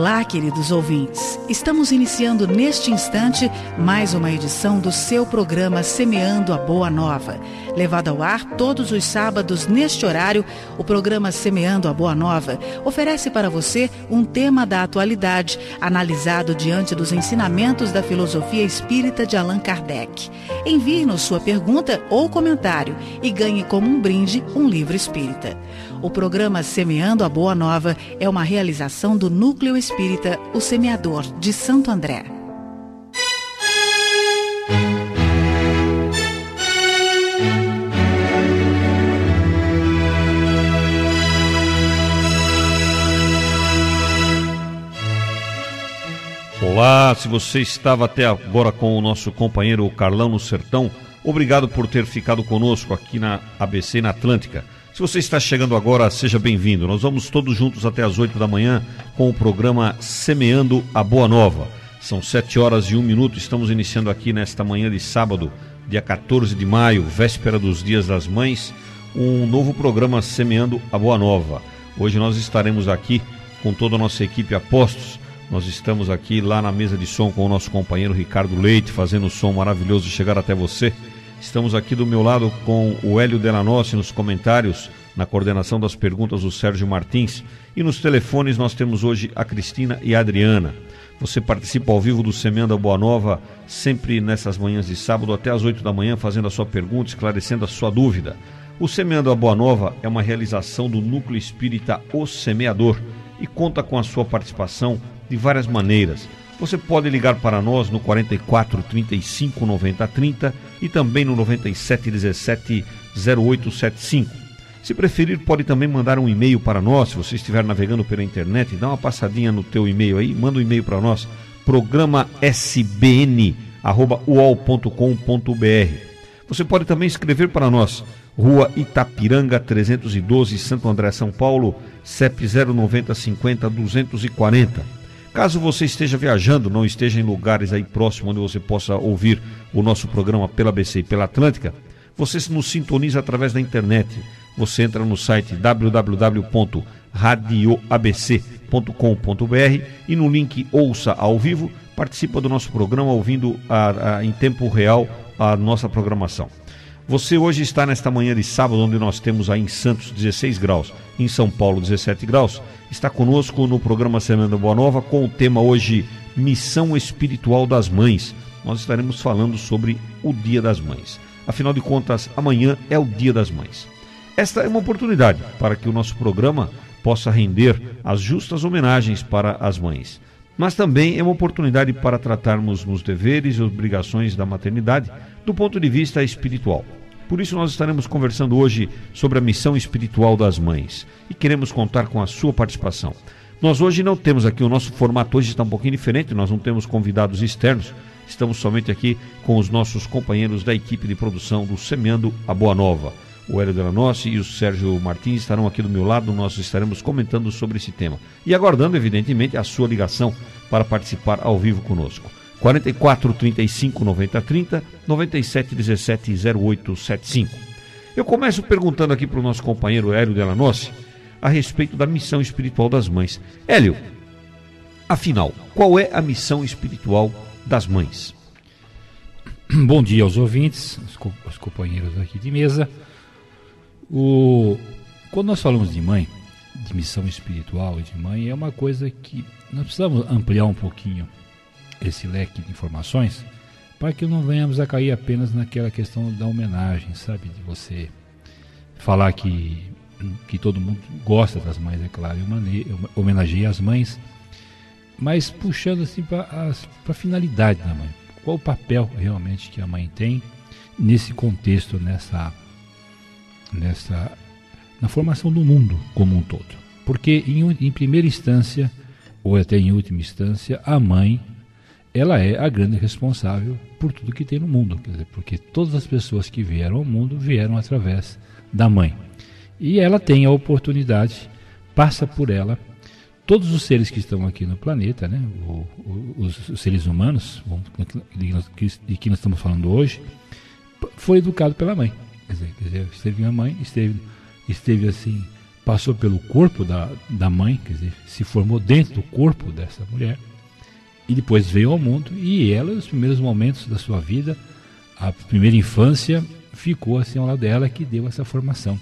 Olá, queridos ouvintes. Estamos iniciando neste instante mais uma edição do seu programa Semeando a Boa Nova. Levado ao ar todos os sábados neste horário, o programa Semeando a Boa Nova oferece para você um tema da atualidade, analisado diante dos ensinamentos da filosofia espírita de Allan Kardec. Envie-nos sua pergunta ou comentário e ganhe como um brinde um livro espírita. O programa Semeando a Boa Nova é uma realização do Núcleo Espírita O Semeador de Santo André. Olá, se você estava até agora com o nosso companheiro Carlão no Sertão, obrigado por ter ficado conosco aqui na ABC na Atlântica. Se você está chegando agora, seja bem-vindo. Nós vamos todos juntos até as 8 da manhã com o programa Semeando a Boa Nova. São 7 horas e 1 minuto. Estamos iniciando aqui nesta manhã de sábado, dia 14 de maio, véspera dos Dias das Mães, um novo programa Semeando a Boa Nova. Hoje nós estaremos aqui com toda a nossa equipe Apostos. Nós estamos aqui lá na mesa de som com o nosso companheiro Ricardo Leite, fazendo o som maravilhoso chegar até você. Estamos aqui do meu lado com o Hélio Delanossi nos comentários, na coordenação das perguntas o Sérgio Martins e nos telefones nós temos hoje a Cristina e a Adriana. Você participa ao vivo do Semenda Boa Nova, sempre nessas manhãs de sábado até às 8 da manhã, fazendo a sua pergunta, esclarecendo a sua dúvida. O Semeando a Boa Nova é uma realização do Núcleo Espírita O Semeador e conta com a sua participação de várias maneiras você pode ligar para nós no 44 35 90 30 e também no 97 17 0875. Se preferir, pode também mandar um e-mail para nós, se você estiver navegando pela internet, dá uma passadinha no teu e-mail aí, manda um e-mail para nós, programa sbn@uol.com.br. Você pode também escrever para nós, Rua Itapiranga 312, Santo André, São Paulo, CEP 090 50 240. Caso você esteja viajando, não esteja em lugares aí próximos onde você possa ouvir o nosso programa pela BC e pela Atlântica, você nos sintoniza através da internet. Você entra no site www.radioabc.com.br e no link Ouça ao vivo, participa do nosso programa ouvindo a, a, em tempo real a nossa programação. Você hoje está nesta manhã de sábado, onde nós temos aí em Santos 16 graus, em São Paulo 17 graus. Está conosco no programa Semana Boa Nova com o tema hoje Missão Espiritual das Mães. Nós estaremos falando sobre o Dia das Mães. Afinal de contas, amanhã é o Dia das Mães. Esta é uma oportunidade para que o nosso programa possa render as justas homenagens para as mães. Mas também é uma oportunidade para tratarmos nos deveres e obrigações da maternidade do ponto de vista espiritual. Por isso, nós estaremos conversando hoje sobre a missão espiritual das mães e queremos contar com a sua participação. Nós hoje não temos aqui, o nosso formato hoje está um pouquinho diferente, nós não temos convidados externos, estamos somente aqui com os nossos companheiros da equipe de produção do Semeando a Boa Nova. O Hélio Delanossi e o Sérgio Martins estarão aqui do meu lado, nós estaremos comentando sobre esse tema. E aguardando, evidentemente, a sua ligação para participar ao vivo conosco. 44 35 90 30 97 17 08 75. Eu começo perguntando aqui para o nosso companheiro Hélio Delanossi a respeito da missão espiritual das mães. Hélio, afinal, qual é a missão espiritual das mães? Bom dia aos ouvintes, os companheiros aqui de mesa. O... Quando nós falamos de mãe, de missão espiritual e de mãe, é uma coisa que nós precisamos ampliar um pouquinho esse leque de informações para que não venhamos a cair apenas naquela questão da homenagem, sabe? De você falar que, que todo mundo gosta das mães, é claro, e homenageia as mães, mas puxando assim para a finalidade da mãe. Qual o papel realmente que a mãe tem nesse contexto, nessa, nessa na formação do mundo como um todo? Porque em, em primeira instância, ou até em última instância, a mãe ela é a grande responsável por tudo que tem no mundo, dizer, porque todas as pessoas que vieram ao mundo vieram através da mãe. E ela tem a oportunidade, passa por ela, todos os seres que estão aqui no planeta, né, o, o, os, os, seres humanos, de que nós estamos falando hoje, foi educado pela mãe. Quer dizer, quer dizer esteve a mãe, esteve, esteve assim, passou pelo corpo da, da mãe, quer dizer, se formou dentro do corpo dessa mulher, e depois veio ao mundo, e ela, nos primeiros momentos da sua vida, a primeira infância, ficou assim ao lado dela, que deu essa formação.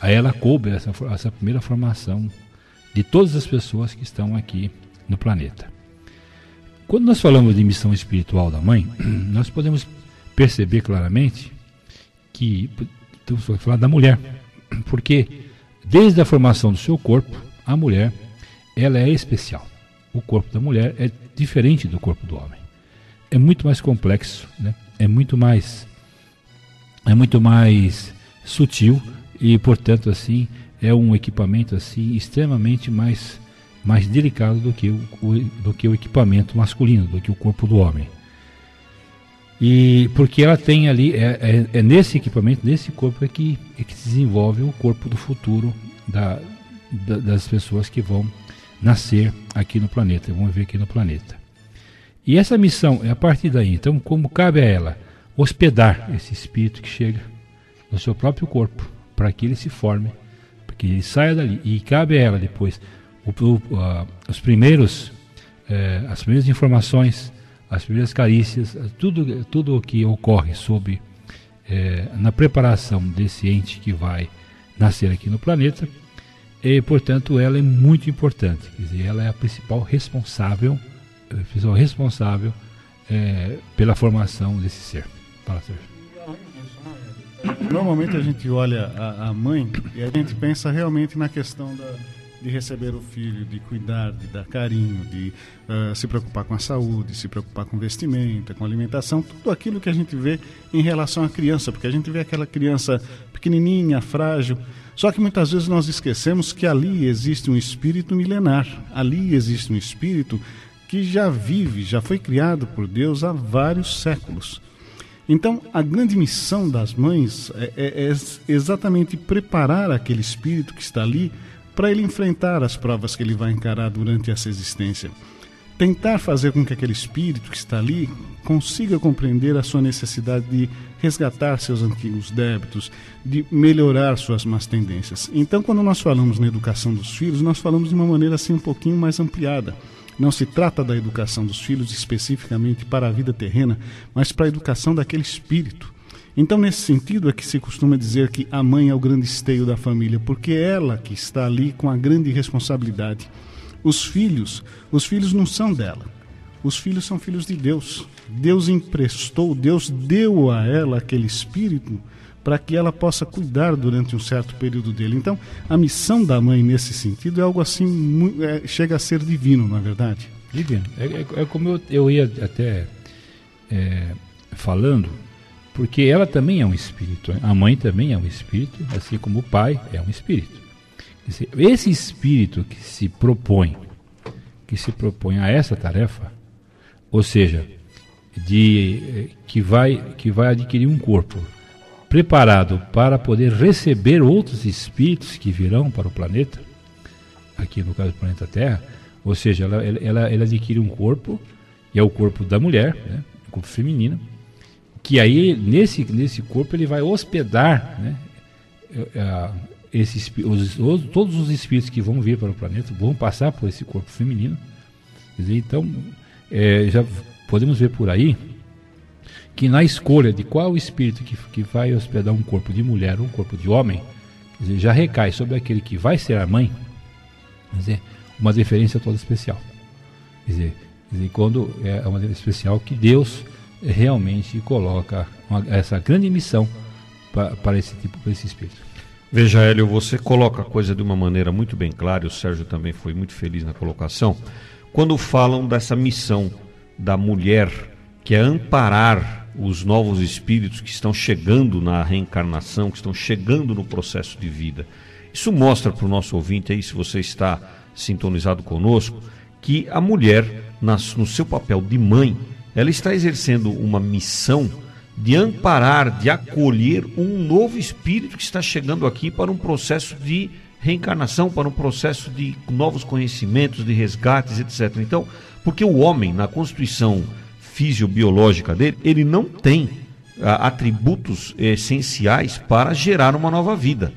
A ela coube essa, essa primeira formação de todas as pessoas que estão aqui no planeta. Quando nós falamos de missão espiritual da mãe, nós podemos perceber claramente que estamos falando da mulher, porque desde a formação do seu corpo, a mulher ela é especial. O corpo da mulher é diferente do corpo do homem. É muito mais complexo, né? é muito mais é muito mais sutil e, portanto, assim, é um equipamento assim extremamente mais mais delicado do que o, do que o equipamento masculino, do que o corpo do homem. E porque ela tem ali, é, é, é nesse equipamento, nesse corpo é que, é que se desenvolve o corpo do futuro da, da, das pessoas que vão nascer aqui no planeta, vão viver aqui no planeta. E essa missão é a partir daí, então, como cabe a ela hospedar esse espírito que chega no seu próprio corpo, para que ele se forme, para que ele saia dali, e cabe a ela depois o, o, uh, os primeiros, eh, as primeiras informações, as primeiras carícias, tudo, tudo o que ocorre sobre eh, na preparação desse ente que vai nascer aqui no planeta, e portanto ela é muito importante, quer dizer, ela é a principal responsável, a principal responsável eh, pela formação desse ser. Fala, Sérgio. Normalmente a gente olha a, a mãe e a gente pensa realmente na questão da de receber o filho, de cuidar, de dar carinho, de uh, se preocupar com a saúde, se preocupar com vestimenta, com alimentação, tudo aquilo que a gente vê em relação à criança, porque a gente vê aquela criança pequenininha, frágil. Só que muitas vezes nós esquecemos que ali existe um espírito milenar, ali existe um espírito que já vive, já foi criado por Deus há vários séculos. Então, a grande missão das mães é, é, é exatamente preparar aquele espírito que está ali para ele enfrentar as provas que ele vai encarar durante essa existência. Tentar fazer com que aquele espírito que está ali consiga compreender a sua necessidade de resgatar seus antigos débitos, de melhorar suas más tendências. Então, quando nós falamos na educação dos filhos, nós falamos de uma maneira assim um pouquinho mais ampliada. Não se trata da educação dos filhos especificamente para a vida terrena, mas para a educação daquele espírito então, nesse sentido, é que se costuma dizer que a mãe é o grande esteio da família, porque é ela que está ali com a grande responsabilidade. Os filhos, os filhos não são dela. Os filhos são filhos de Deus. Deus emprestou, Deus deu a ela aquele espírito para que ela possa cuidar durante um certo período dele. Então, a missão da mãe nesse sentido é algo assim, é, chega a ser divino, não é verdade? Divino. É, é, é como eu, eu ia até é, falando porque ela também é um espírito. A mãe também é um espírito, assim como o pai é um espírito. Esse espírito que se propõe, que se propõe a essa tarefa, ou seja, de que vai que vai adquirir um corpo preparado para poder receber outros espíritos que virão para o planeta, aqui no caso do planeta Terra, ou seja, ela, ela, ela adquire um corpo, e é o corpo da mulher, né, o corpo feminino, que aí nesse, nesse corpo ele vai hospedar né, uh, esses, os, os, todos os espíritos que vão vir para o planeta vão passar por esse corpo feminino. Então, é, já podemos ver por aí que na escolha de qual espírito que, que vai hospedar um corpo de mulher ou um corpo de homem, dizer, já recai sobre aquele que vai ser a mãe, dizer, uma deferência toda especial. Quer dizer, dizer, quando é uma especial que Deus realmente coloca uma, essa grande missão para, esse tipo, para esse espírito. Veja, Hélio, você coloca a coisa de uma maneira muito bem clara, o Sérgio também foi muito feliz na colocação, quando falam dessa missão da mulher, que é amparar os novos espíritos que estão chegando na reencarnação, que estão chegando no processo de vida. Isso mostra para o nosso ouvinte aí, se você está sintonizado conosco, que a mulher, no seu papel de mãe, ela está exercendo uma missão de amparar, de acolher um novo espírito que está chegando aqui para um processo de reencarnação, para um processo de novos conhecimentos, de resgates, etc. Então, porque o homem, na constituição fisiobiológica dele, ele não tem ah, atributos essenciais para gerar uma nova vida.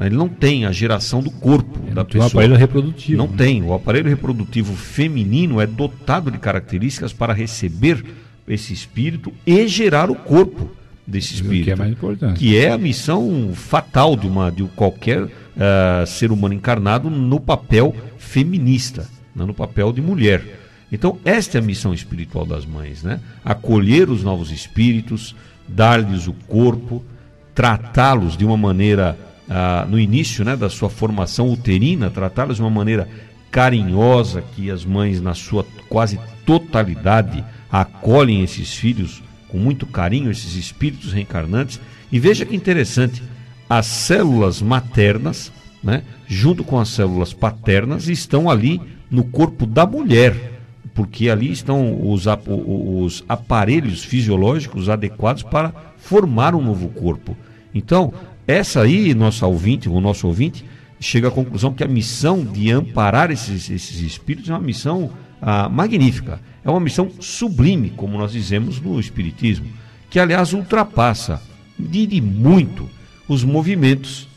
Ele não tem a geração do corpo É, da tem o pessoa. aparelho reprodutivo. Não né? tem. O aparelho reprodutivo feminino é dotado de características para receber esse espírito e gerar o corpo desse O espírito. que é mais importante. que é a missão fatal de, uma, de qualquer ah, ser humano encarnado no papel feminista, né, no papel de mulher. Então, esta é a missão espiritual das mães, né? Acolher os novos espíritos, dar-lhes o corpo, tratá-los de uma maneira, ah, no início né, da sua formação uterina, tratá-los de uma maneira carinhosa, que as mães, na sua quase totalidade, acolhem esses filhos com muito carinho, esses espíritos reencarnantes. E veja que interessante, as células maternas, né, junto com as células paternas, estão ali no corpo da mulher porque ali estão os, os aparelhos fisiológicos adequados para formar um novo corpo. Então, essa aí, nossa ouvinte, o nosso ouvinte, chega à conclusão que a missão de amparar esses, esses espíritos é uma missão ah, magnífica, é uma missão sublime, como nós dizemos no Espiritismo, que aliás ultrapassa de muito os movimentos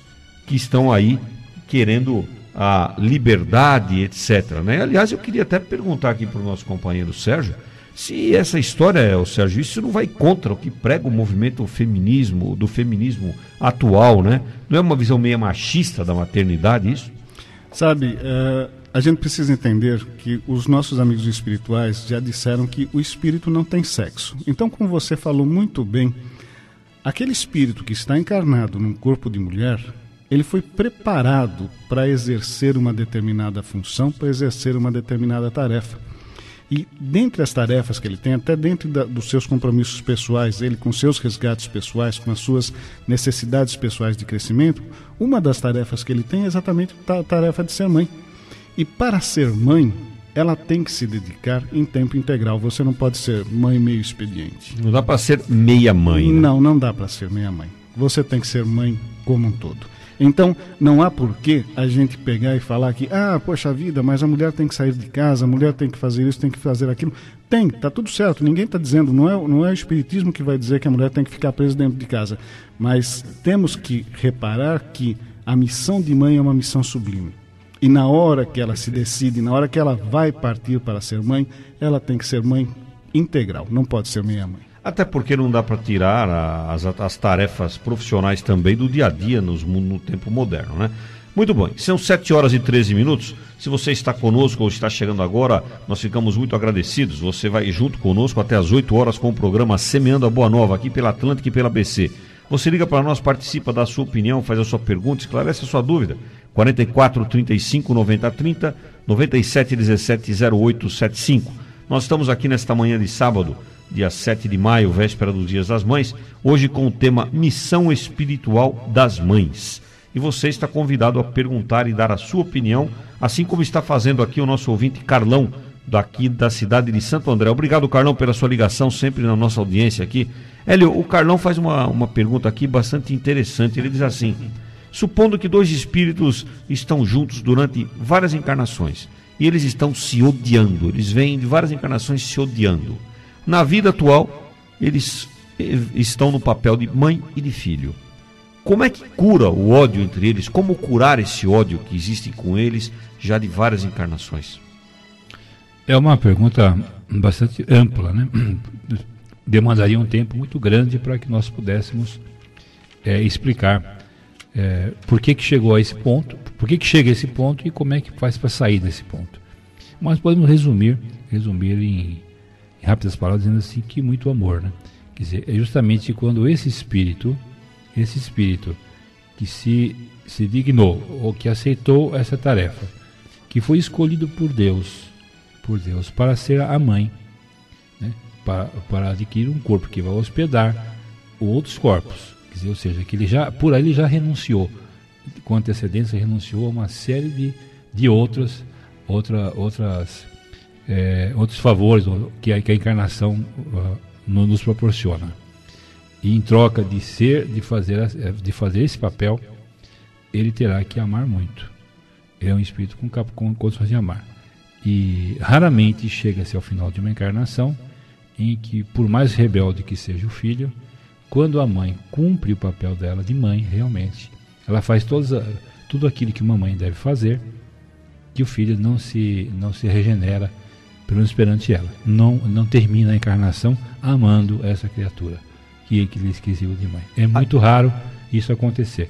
que estão aí querendo a liberdade, etc. Né? Aliás, eu queria até perguntar aqui para o nosso companheiro Sérgio se essa história, o Sérgio, isso não vai contra o que prega o movimento feminismo, do feminismo atual, né? Não é uma visão meio machista da maternidade isso? Sabe, eh, a gente precisa entender que os nossos amigos espirituais já disseram que o espírito não tem sexo. Então, como você falou muito bem, aquele espírito que está encarnado num corpo de mulher, ele foi preparado para exercer uma determinada função, para exercer uma determinada tarefa. E dentre as tarefas que ele tem, até dentro da, dos seus compromissos pessoais, ele com seus resgates pessoais, com as suas necessidades pessoais de crescimento, uma das tarefas que ele tem é exatamente a tarefa de ser mãe. E para ser mãe, ela tem que se dedicar em tempo integral. Você não pode ser mãe meio expediente. Não dá para ser meia mãe. né? Não, não dá para ser meia mãe. Você tem que ser mãe como um todo. Então, não há por que a gente pegar e falar que, ah, poxa vida, mas a mulher tem que sair de casa, a mulher tem que fazer isso, tem que fazer aquilo. Tem, tá tudo certo, ninguém está dizendo, não é, não é o espiritismo que vai dizer que a mulher tem que ficar presa dentro de casa. Mas temos que reparar que a missão de mãe é uma missão sublime. E na hora que ela se decide, na hora que ela vai partir para ser mãe, ela tem que ser mãe integral, não pode ser meia mãe. Até porque não dá para tirar as, as tarefas profissionais também do dia a dia nos, no tempo moderno, né? Muito bem, são 7 horas e 13 minutos. Se você está conosco ou está chegando agora, nós ficamos muito agradecidos. Você vai junto conosco até as 8 horas com o programa Semeando a Boa Nova, aqui pela Atlântica e pela BC. Você liga para nós, participa da sua opinião, faz a sua pergunta, esclarece a sua dúvida. 44 35 90 30, 97 17 08 75. Nós estamos aqui nesta manhã de sábado, dia 7 de maio, véspera dos Dias das Mães, hoje com o tema Missão Espiritual das Mães. E você está convidado a perguntar e dar a sua opinião, assim como está fazendo aqui o nosso ouvinte Carlão, daqui da cidade de Santo André. Obrigado, Carlão, pela sua ligação, sempre na nossa audiência aqui. Hélio, o Carlão faz uma, uma pergunta aqui bastante interessante. Ele diz assim: supondo que dois espíritos estão juntos durante várias encarnações e eles estão se odiando, eles vêm de várias encarnações se odiando. Na vida atual, eles eh, estão no papel de mãe e de filho. Como é que cura o ódio entre eles? Como curar esse ódio que existe com eles já de várias encarnações? É uma pergunta bastante ampla, né? Demandaria um tempo muito grande para que nós pudéssemos é, explicar é, por que, que chegou a esse ponto, por que, que chega a esse ponto e como é que faz para sair desse ponto. Mas podemos resumir, resumir em, em rápidas palavras, dizendo assim que muito amor, né? Quer dizer, é justamente quando esse espírito, esse espírito que se, se dignou ou que aceitou essa tarefa, que foi escolhido por Deus, por Deus para ser a mãe, né? para, para adquirir um corpo que vai hospedar outros corpos, ou seja, que ele já por aí ele já renunciou com antecedência renunciou a uma série de, de outras outra, outras é, outros favores que a, que a encarnação uh, no, nos proporciona. E em troca de ser de fazer de fazer esse papel ele terá que amar muito. É um espírito com, com condições de amar. E raramente chega-se ao final de uma encarnação em que, por mais rebelde que seja o filho, quando a mãe cumpre o papel dela de mãe, realmente, ela faz todas, tudo aquilo que uma mãe deve fazer, que o filho não se, não se regenera, pelo menos perante ela. Não, não termina a encarnação amando essa criatura que, que lhe esqueceu de mãe. É muito raro isso acontecer.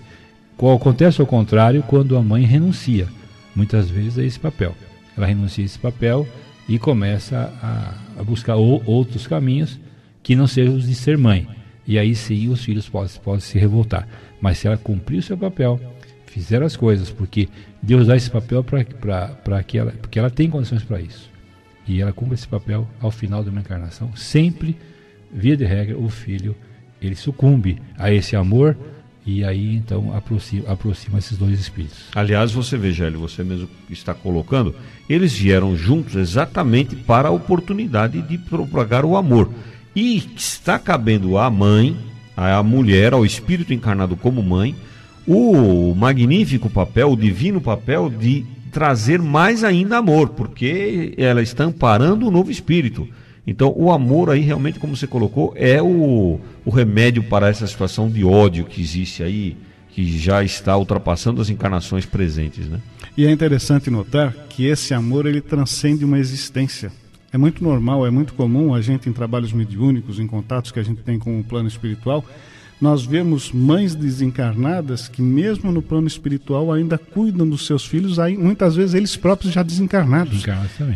Acontece ao contrário quando a mãe renuncia, muitas vezes, a esse papel. Ela renuncia a esse papel e começa a, a buscar outros caminhos que não sejam os de ser mãe. E aí sim os filhos podem, podem se revoltar. Mas se ela cumprir o seu papel, fizer as coisas, porque Deus dá esse papel para que ela, porque ela tem condições para isso. E ela cumpre esse papel ao final de uma encarnação, sempre, via de regra, o filho ele sucumbe a esse amor e aí então aproxima, aproxima esses dois espíritos. Aliás, você vê, Gélio, você mesmo está colocando, eles vieram juntos exatamente para a oportunidade de propagar o amor. E está cabendo à mãe, à mulher, ao espírito encarnado como mãe, o magnífico papel, o divino papel de trazer mais ainda amor, porque ela está amparando o novo espírito. Então, o amor aí, realmente, como você colocou, é o, o remédio para essa situação de ódio que existe aí, que já está ultrapassando as encarnações presentes, né? E é interessante notar que esse amor, ele transcende uma existência. É muito normal, é muito comum a gente, em trabalhos mediúnicos, em contatos que a gente tem com o plano espiritual, nós vemos mães desencarnadas que, mesmo no plano espiritual, ainda cuidam dos seus filhos, aí, muitas vezes eles próprios já desencarnados.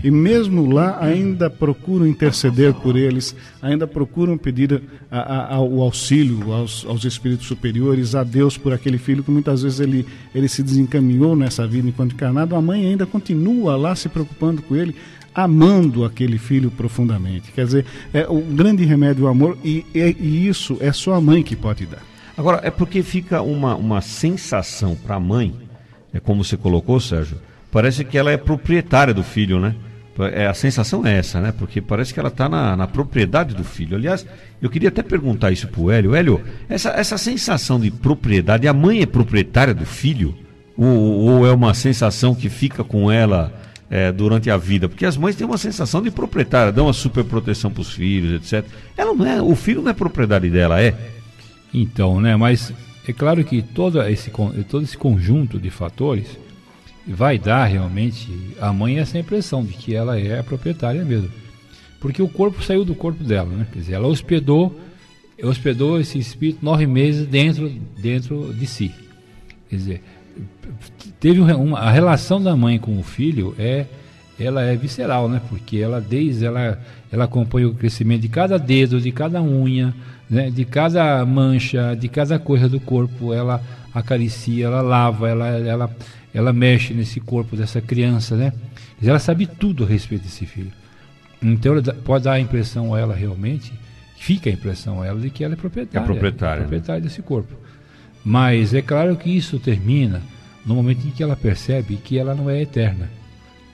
E mesmo lá, ainda procuram interceder por eles, ainda procuram pedir a, a, o auxílio aos, aos, espíritos superiores, a Deus por aquele filho que muitas vezes ele, ele se desencaminhou nessa vida enquanto encarnado. A mãe ainda continua lá se preocupando com ele, amando aquele filho profundamente. Quer dizer, é o grande remédio é o amor e, e, e isso é só a mãe que pode dar. Agora, é porque fica uma, uma sensação para a mãe, é como você colocou, Sérgio, parece que ela é proprietária do filho, né? É, a sensação é essa, né? Porque parece que ela está na, na, propriedade do filho. Aliás, eu queria até perguntar isso para o Hélio. Hélio, essa, essa sensação de propriedade, a mãe é proprietária do filho? Ou, ou é uma sensação que fica com ela é, durante a vida, porque as mães têm uma sensação de proprietária, dão uma super proteção para os filhos, etc. Ela não é, o filho não é propriedade dela, é? Então, né? Mas é claro que todo esse, todo esse conjunto de fatores vai dar realmente à mãe essa impressão de que ela é a proprietária mesmo. Porque o corpo saiu do corpo dela, né? Quer dizer, ela hospedou, hospedou esse espírito nove meses dentro, dentro de si. Quer dizer, teve uma, a relação da mãe com o filho é ela é visceral, né? Porque ela desde ela ela acompanha o crescimento de cada dedo, de cada unha, né? De cada mancha, de cada coisa do corpo, ela acaricia, ela lava, ela ela ela mexe nesse corpo dessa criança, né? Ela sabe tudo a respeito desse filho. Então ela pode dar a impressão a ela realmente, fica a impressão a ela de que ela é proprietária, é proprietária, é proprietária né? desse corpo. Mas é claro que isso termina no momento em que ela percebe que ela não é eterna.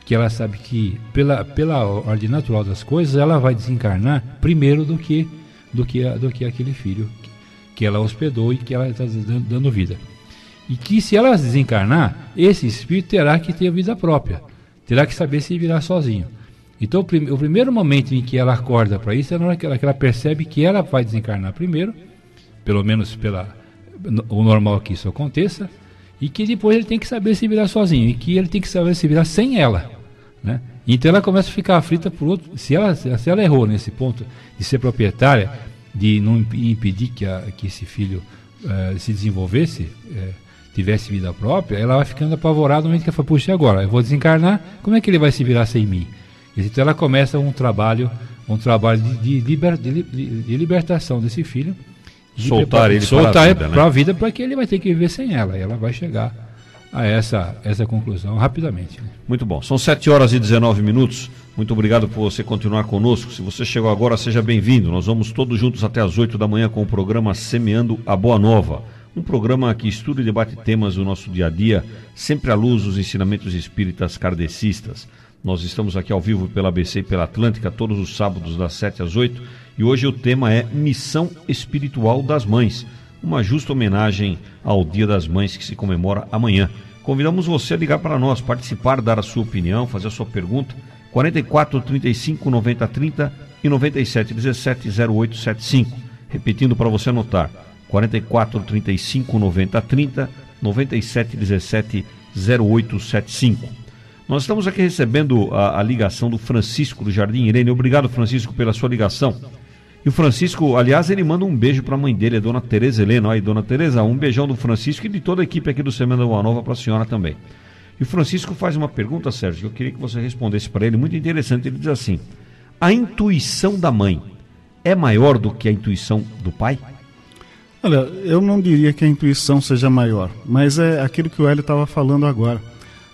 Que ela sabe que, pela, pela ordem natural das coisas, ela vai desencarnar primeiro do que, do que, do que aquele filho que, ela hospedou e que ela está dando, vida. E que se ela desencarnar, esse espírito terá que ter vida própria, terá que saber se virar sozinho. Então, o, o primeiro momento em que ela acorda para isso é na hora que ela, que ela percebe que ela vai desencarnar primeiro, pelo menos pela o normal que isso aconteça, e que depois ele tem que saber se virar sozinho, e que ele tem que saber se virar sem ela. Né? Então ela começa a ficar aflita por outro. Se ela, se ela errou nesse ponto de ser proprietária, de não impedir que, a, que esse filho uh, se desenvolvesse, uh, tivesse vida própria, ela vai ficando apavorada no momento que ela fala, puxa, agora eu vou desencarnar, como é que ele vai se virar sem mim? Então ela começa um trabalho, um trabalho de, de, liber, de, de libertação desse filho soltar ele soltar para a vida, né? vida para que ele vai ter que viver sem ela. E ela vai chegar a essa, essa conclusão rapidamente. Né? Muito bom. São 7 horas e 19 minutos. Muito obrigado por você continuar conosco. Se você chegou agora, seja bem-vindo. Nós vamos todos juntos até as 8 da manhã com o programa Semeando a Boa Nova. Um programa que estuda e debate temas do nosso dia a dia, sempre à luz dos ensinamentos espíritas kardecistas. Nós estamos aqui ao vivo pela ABC e pela Atlântica todos os sábados das 7 às 8 e hoje o tema é Missão Espiritual das Mães, uma justa homenagem ao Dia das Mães que se comemora amanhã. Convidamos você a ligar para nós, participar, dar a sua opinião, fazer a sua pergunta. 44 35 90 30 e 97 17 0875. Repetindo para você anotar: 44 35 90 30 9717 0875. Nós estamos aqui recebendo a, a, ligação do Francisco do Jardim Irene. Obrigado, Francisco, pela sua ligação. E o Francisco, aliás, ele manda um beijo para a mãe dele, a dona Tereza Helena. Aí, dona Tereza, um beijão do Francisco e de toda a equipe aqui do Semana Boa Nova para a senhora também. E o Francisco faz uma pergunta, Sérgio, que eu queria que você respondesse para ele, muito interessante. Ele diz assim: a intuição da mãe é maior do que a intuição do pai? Olha, eu não diria que a intuição seja maior, mas é aquilo que o Hélio estava falando agora.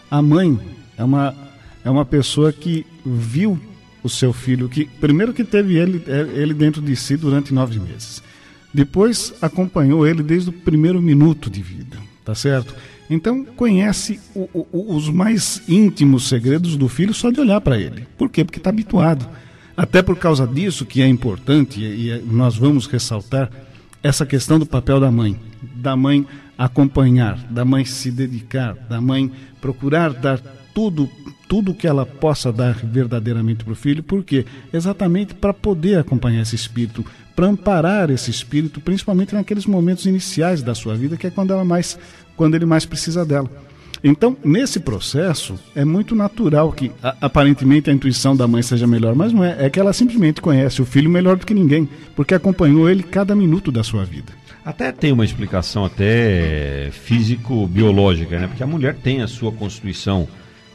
A mãe é uma, é uma pessoa que viu o seu filho, que primeiro que teve ele, é, ele dentro de si durante nove meses. Depois acompanhou ele desde o primeiro minuto de vida, tá certo? Então conhece o, o, os mais íntimos segredos do filho só de olhar para ele. Por quê? Porque está habituado. Até por causa disso que é importante e, e nós vamos ressaltar essa questão do papel da mãe, da mãe acompanhar, da mãe se dedicar, da mãe procurar dar tudo tudo que ela possa dar verdadeiramente para o filho, porque exatamente para poder acompanhar esse espírito, para amparar esse espírito, principalmente naqueles momentos iniciais da sua vida, que é quando ela mais quando ele mais precisa dela. Então, nesse processo, é muito natural que a, aparentemente a intuição da mãe seja melhor, mas não é. É que ela simplesmente conhece o filho melhor do que ninguém, porque acompanhou ele cada minuto da sua vida. Até tem uma explicação até físico-biológica, né? Porque a mulher tem a sua constituição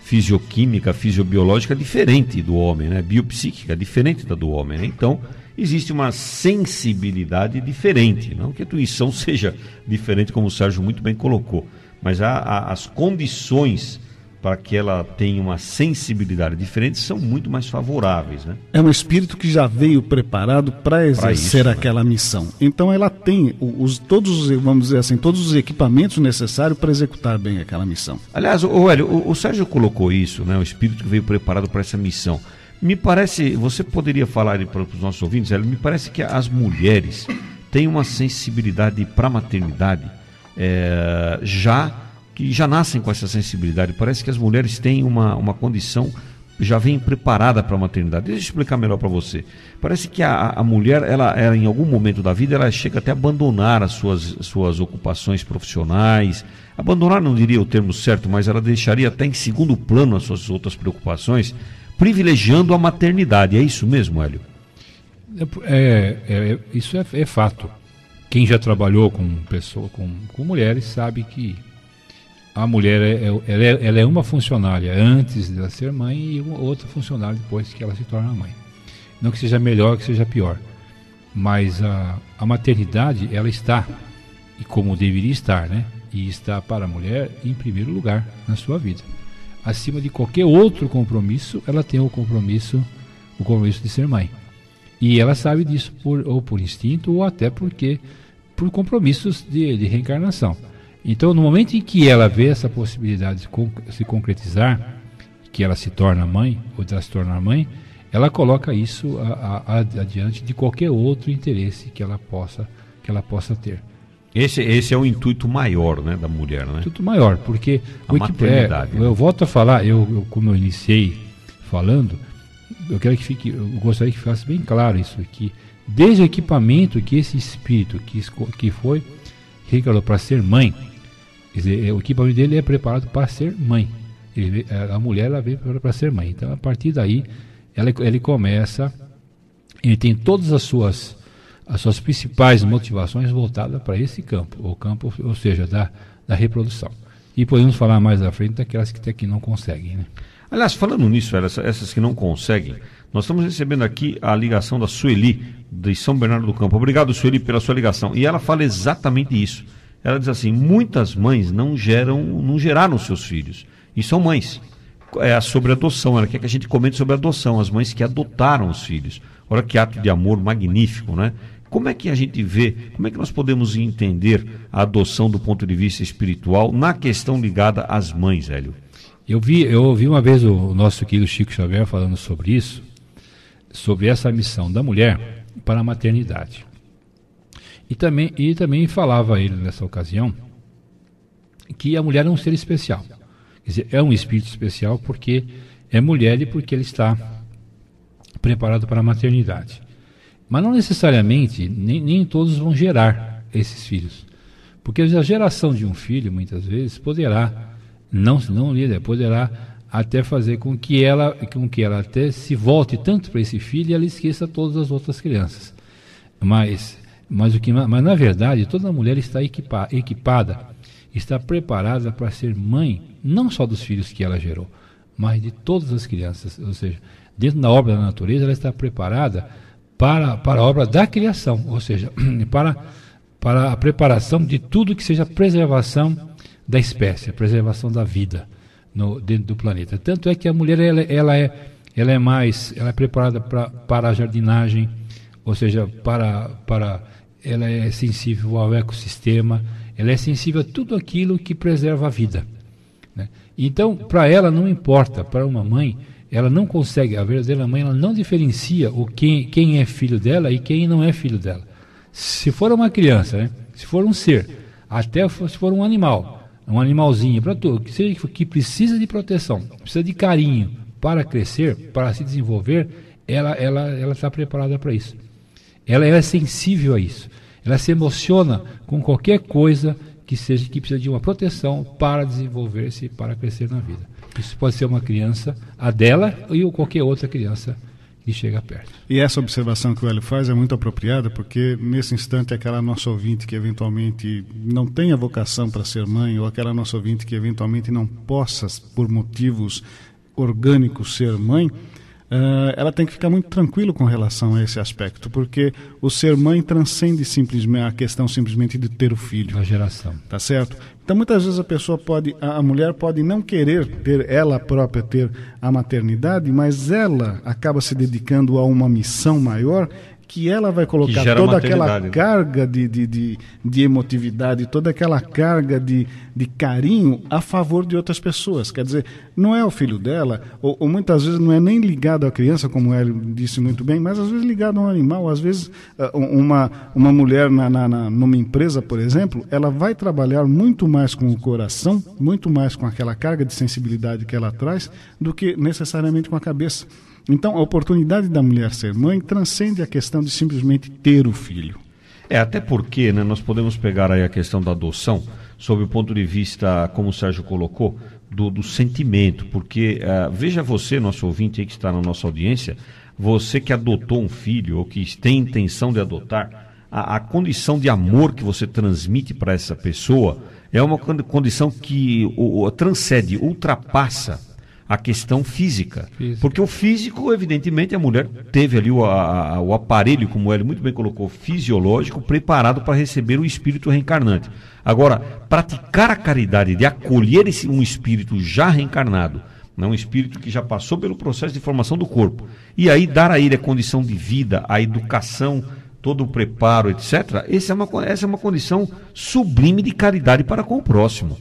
fisioquímica, fisiobiológica diferente do homem, né? Biopsíquica diferente da do homem, né? Então, existe uma sensibilidade diferente, não que a intuição seja diferente como o Sérgio muito bem colocou mas há, há, as condições para que ela tenha uma sensibilidade diferente são muito mais favoráveis. Né? É um espírito que já veio preparado para exercer isso, né? aquela né? missão. Então ela tem os, todos os, vamos dizer assim, todos os equipamentos necessários para executar bem aquela missão. Aliás, o, Hélio, o, o Sérgio colocou isso, né? o espírito que veio preparado para essa missão. Me parece, você poderia falar para os nossos ouvintes, Hélio, me parece que as mulheres têm uma sensibilidade para a maternidade é, já que já nascem com essa sensibilidade. Parece que as mulheres têm uma, uma condição já vem preparada para a maternidade. Deixa eu explicar melhor para você. Parece que a, a mulher, ela, ela, em algum momento da vida, ela chega até a abandonar as suas, suas ocupações profissionais. Abandonar não diria o termo certo, mas ela deixaria até em segundo plano as suas outras preocupações, privilegiando a maternidade. É isso mesmo, Hélio? É, é, é isso é, é fato. Quem já trabalhou com pessoa, com, com mulheres sabe que a mulher é, é ela, é, ela é uma funcionária antes de ela ser mãe e uma outra funcionária depois que ela se torna mãe. Não que seja melhor, que seja pior, mas a, a maternidade ela está e como deveria estar, né? E está para a mulher em primeiro lugar na sua vida. Acima de qualquer outro compromisso, ela tem o compromisso, o compromisso de ser mãe. E ela sabe disso por, ou por instinto ou até porque por compromissos de, de reencarnação. Então, no momento em que ela vê essa possibilidade de se concretizar, que ela se torna mãe ou de ela se tornar mãe, ela coloca isso a, a, adiante de qualquer outro interesse que ela possa que ela possa ter. Esse, esse é o intuito maior, né, da mulher, né? Intuito maior, porque a o maternidade. É, eu volto a falar, eu, eu como eu iniciei falando, eu quero que fique, eu gostaria que ficasse bem claro isso aqui. Desde o equipamento que esse espírito que, que foi reencarnou para ser mãe, quer dizer, é, o equipamento dele é preparado para ser mãe. Ele, a mulher ela veio para ser mãe. Então, a partir daí, ela, ele começa, ele tem todas as suas as suas principais motivações voltadas para esse campo, o campo, ou seja, da, da reprodução. E podemos falar mais à frente daquelas que até que não conseguem, né? Aliás, falando nisso, essas que não conseguem, nós estamos recebendo aqui a ligação da Sueli, de São Bernardo do Campo. Obrigado, Sueli, pela sua ligação. E ela fala exatamente isso. Ela diz assim: muitas mães não geram, não geraram seus filhos. E são mães. É sobre adoção. Ela quer que a gente comente sobre adoção, as mães que adotaram os filhos. Olha que ato de amor magnífico, né? Como é que a gente vê, como é que nós podemos entender a adoção do ponto de vista espiritual na questão ligada às mães, Hélio? Eu vi, eu ouvi uma vez o nosso querido Chico Xavier falando sobre isso, sobre essa missão da mulher para a maternidade. E também, e também falava ele nessa ocasião que a mulher é um ser especial. Quer dizer, é um espírito especial porque é mulher e porque ele está preparado para a maternidade. Mas não necessariamente, nem, nem todos vão gerar esses filhos. Porque a geração de um filho, muitas vezes, poderá, não, não líder, poderá até fazer com que ela, com que ela até se volte tanto para esse filho e ela esqueça todas as outras crianças. Mas, mas, o que, mas na verdade, toda mulher está equipa, equipada, está preparada para ser mãe, não só dos filhos que ela gerou, mas de todas as crianças. Ou seja, dentro da obra da natureza, ela está preparada para, para a obra da criação, ou seja, para, para a preparação de tudo que seja preservação da espécie, preservação da vida no, dentro do planeta. Tanto é que a mulher ela, ela é, ela é mais, ela é preparada pra, para a jardinagem, ou seja, para, para ela é sensível ao ecossistema, ela é sensível a tudo aquilo que preserva a vida. Né? Então, para ela não importa, para uma mãe, ela não consegue, a verdadeira mãe, ela não diferencia o quem, quem é filho dela e quem não é filho dela. Se for uma criança, né? se for um ser, até se for um animal, um animalzinho, para tudo, que, seja, que precisa de proteção, precisa de carinho para crescer, para se desenvolver, ela ela ela está preparada para isso. Ela, ela é sensível a isso. Ela se emociona com qualquer coisa que seja que precisa de uma proteção para desenvolver-se, para crescer na vida. Isso pode ser uma criança, a dela ou qualquer outra criança e chega perto. E essa observação que o Hélio faz é muito apropriada, porque nesse instante aquela nossa ouvinte que eventualmente não tem a vocação para ser mãe, ou aquela nossa ouvinte que eventualmente não possa, por motivos orgânicos, ser mãe, Uh, ela tem que ficar muito tranquilo com relação a esse aspecto, porque o ser mãe transcende simplesmente a questão simplesmente de ter o filho. A geração. Tá certo? Então muitas vezes a pessoa pode, a mulher pode não querer ter ela própria ter a maternidade, mas ela acaba se dedicando a uma missão maior que ela vai colocar toda aquela né? carga de, de, de, de, emotividade, toda aquela carga de, de carinho a favor de outras pessoas. Quer dizer, não é o filho dela, ou, ou muitas vezes não é nem ligado à criança, como ele disse muito bem, mas às vezes ligado a um animal. Às vezes, ah, uma, uma mulher na, na, na, numa empresa, por exemplo, ela vai trabalhar muito mais com o coração, muito mais com aquela carga de sensibilidade que ela traz, do que necessariamente com a cabeça. Então, a oportunidade da mulher ser mãe transcende a questão de simplesmente ter o filho. É, até porque né, nós podemos pegar aí a questão da adoção sob o ponto de vista, como o Sérgio colocou, do, do sentimento. Porque, uh, veja você, nosso ouvinte aí que está na nossa audiência, você que adotou um filho ou que tem intenção de adotar, a, a condição de amor que você transmite para essa pessoa é uma condição que o, o, transcende, ultrapassa a questão física. física. Porque o físico, evidentemente, a mulher teve ali o, a, o aparelho, como ele muito bem colocou, fisiológico, preparado para receber o espírito reencarnante. Agora, praticar a caridade de acolher esse, um espírito já reencarnado, né, um espírito que já passou pelo processo de formação do corpo, e aí dar a ele a condição de vida, a educação, todo o preparo, etc., essa é uma, essa é uma condição sublime de caridade para com o próximo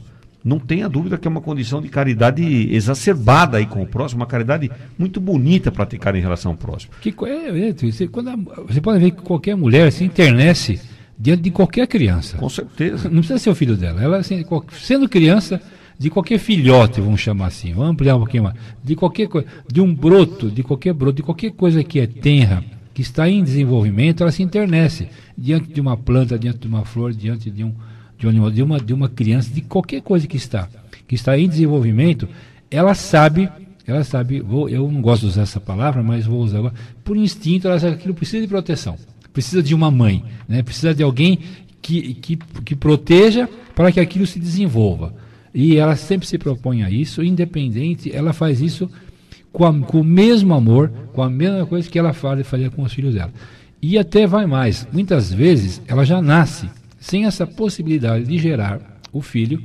não tenha dúvida que é uma condição de caridade exacerbada aí com o próximo, uma caridade muito bonita praticar em relação ao próximo. Que, é, é, você, quando a, você pode ver que qualquer mulher se internece diante de qualquer criança. Com certeza. Não precisa ser o filho dela. Ela, assim, sendo criança, de qualquer filhote, vamos chamar assim, vamos ampliar um pouquinho mais, de qualquer coisa, de um broto, de qualquer broto, de qualquer coisa que é tenra, que está em desenvolvimento, ela se internece diante de uma planta, diante de uma flor, diante de um de um animal, de uma, de uma criança, de qualquer coisa que está, que está em desenvolvimento, ela sabe, ela sabe, vou, eu não gosto de usar essa palavra, mas vou usar agora, por instinto, ela sabe que aquilo precisa de proteção, precisa de uma mãe, né? precisa de alguém que, que, que proteja para que aquilo se desenvolva. E ela sempre se propõe a isso, independente, ela faz isso com, a, com o mesmo amor, com a mesma coisa que ela faz, fazia com os filhos dela. E até vai mais, muitas vezes ela já nasce sem essa possibilidade de gerar o filho,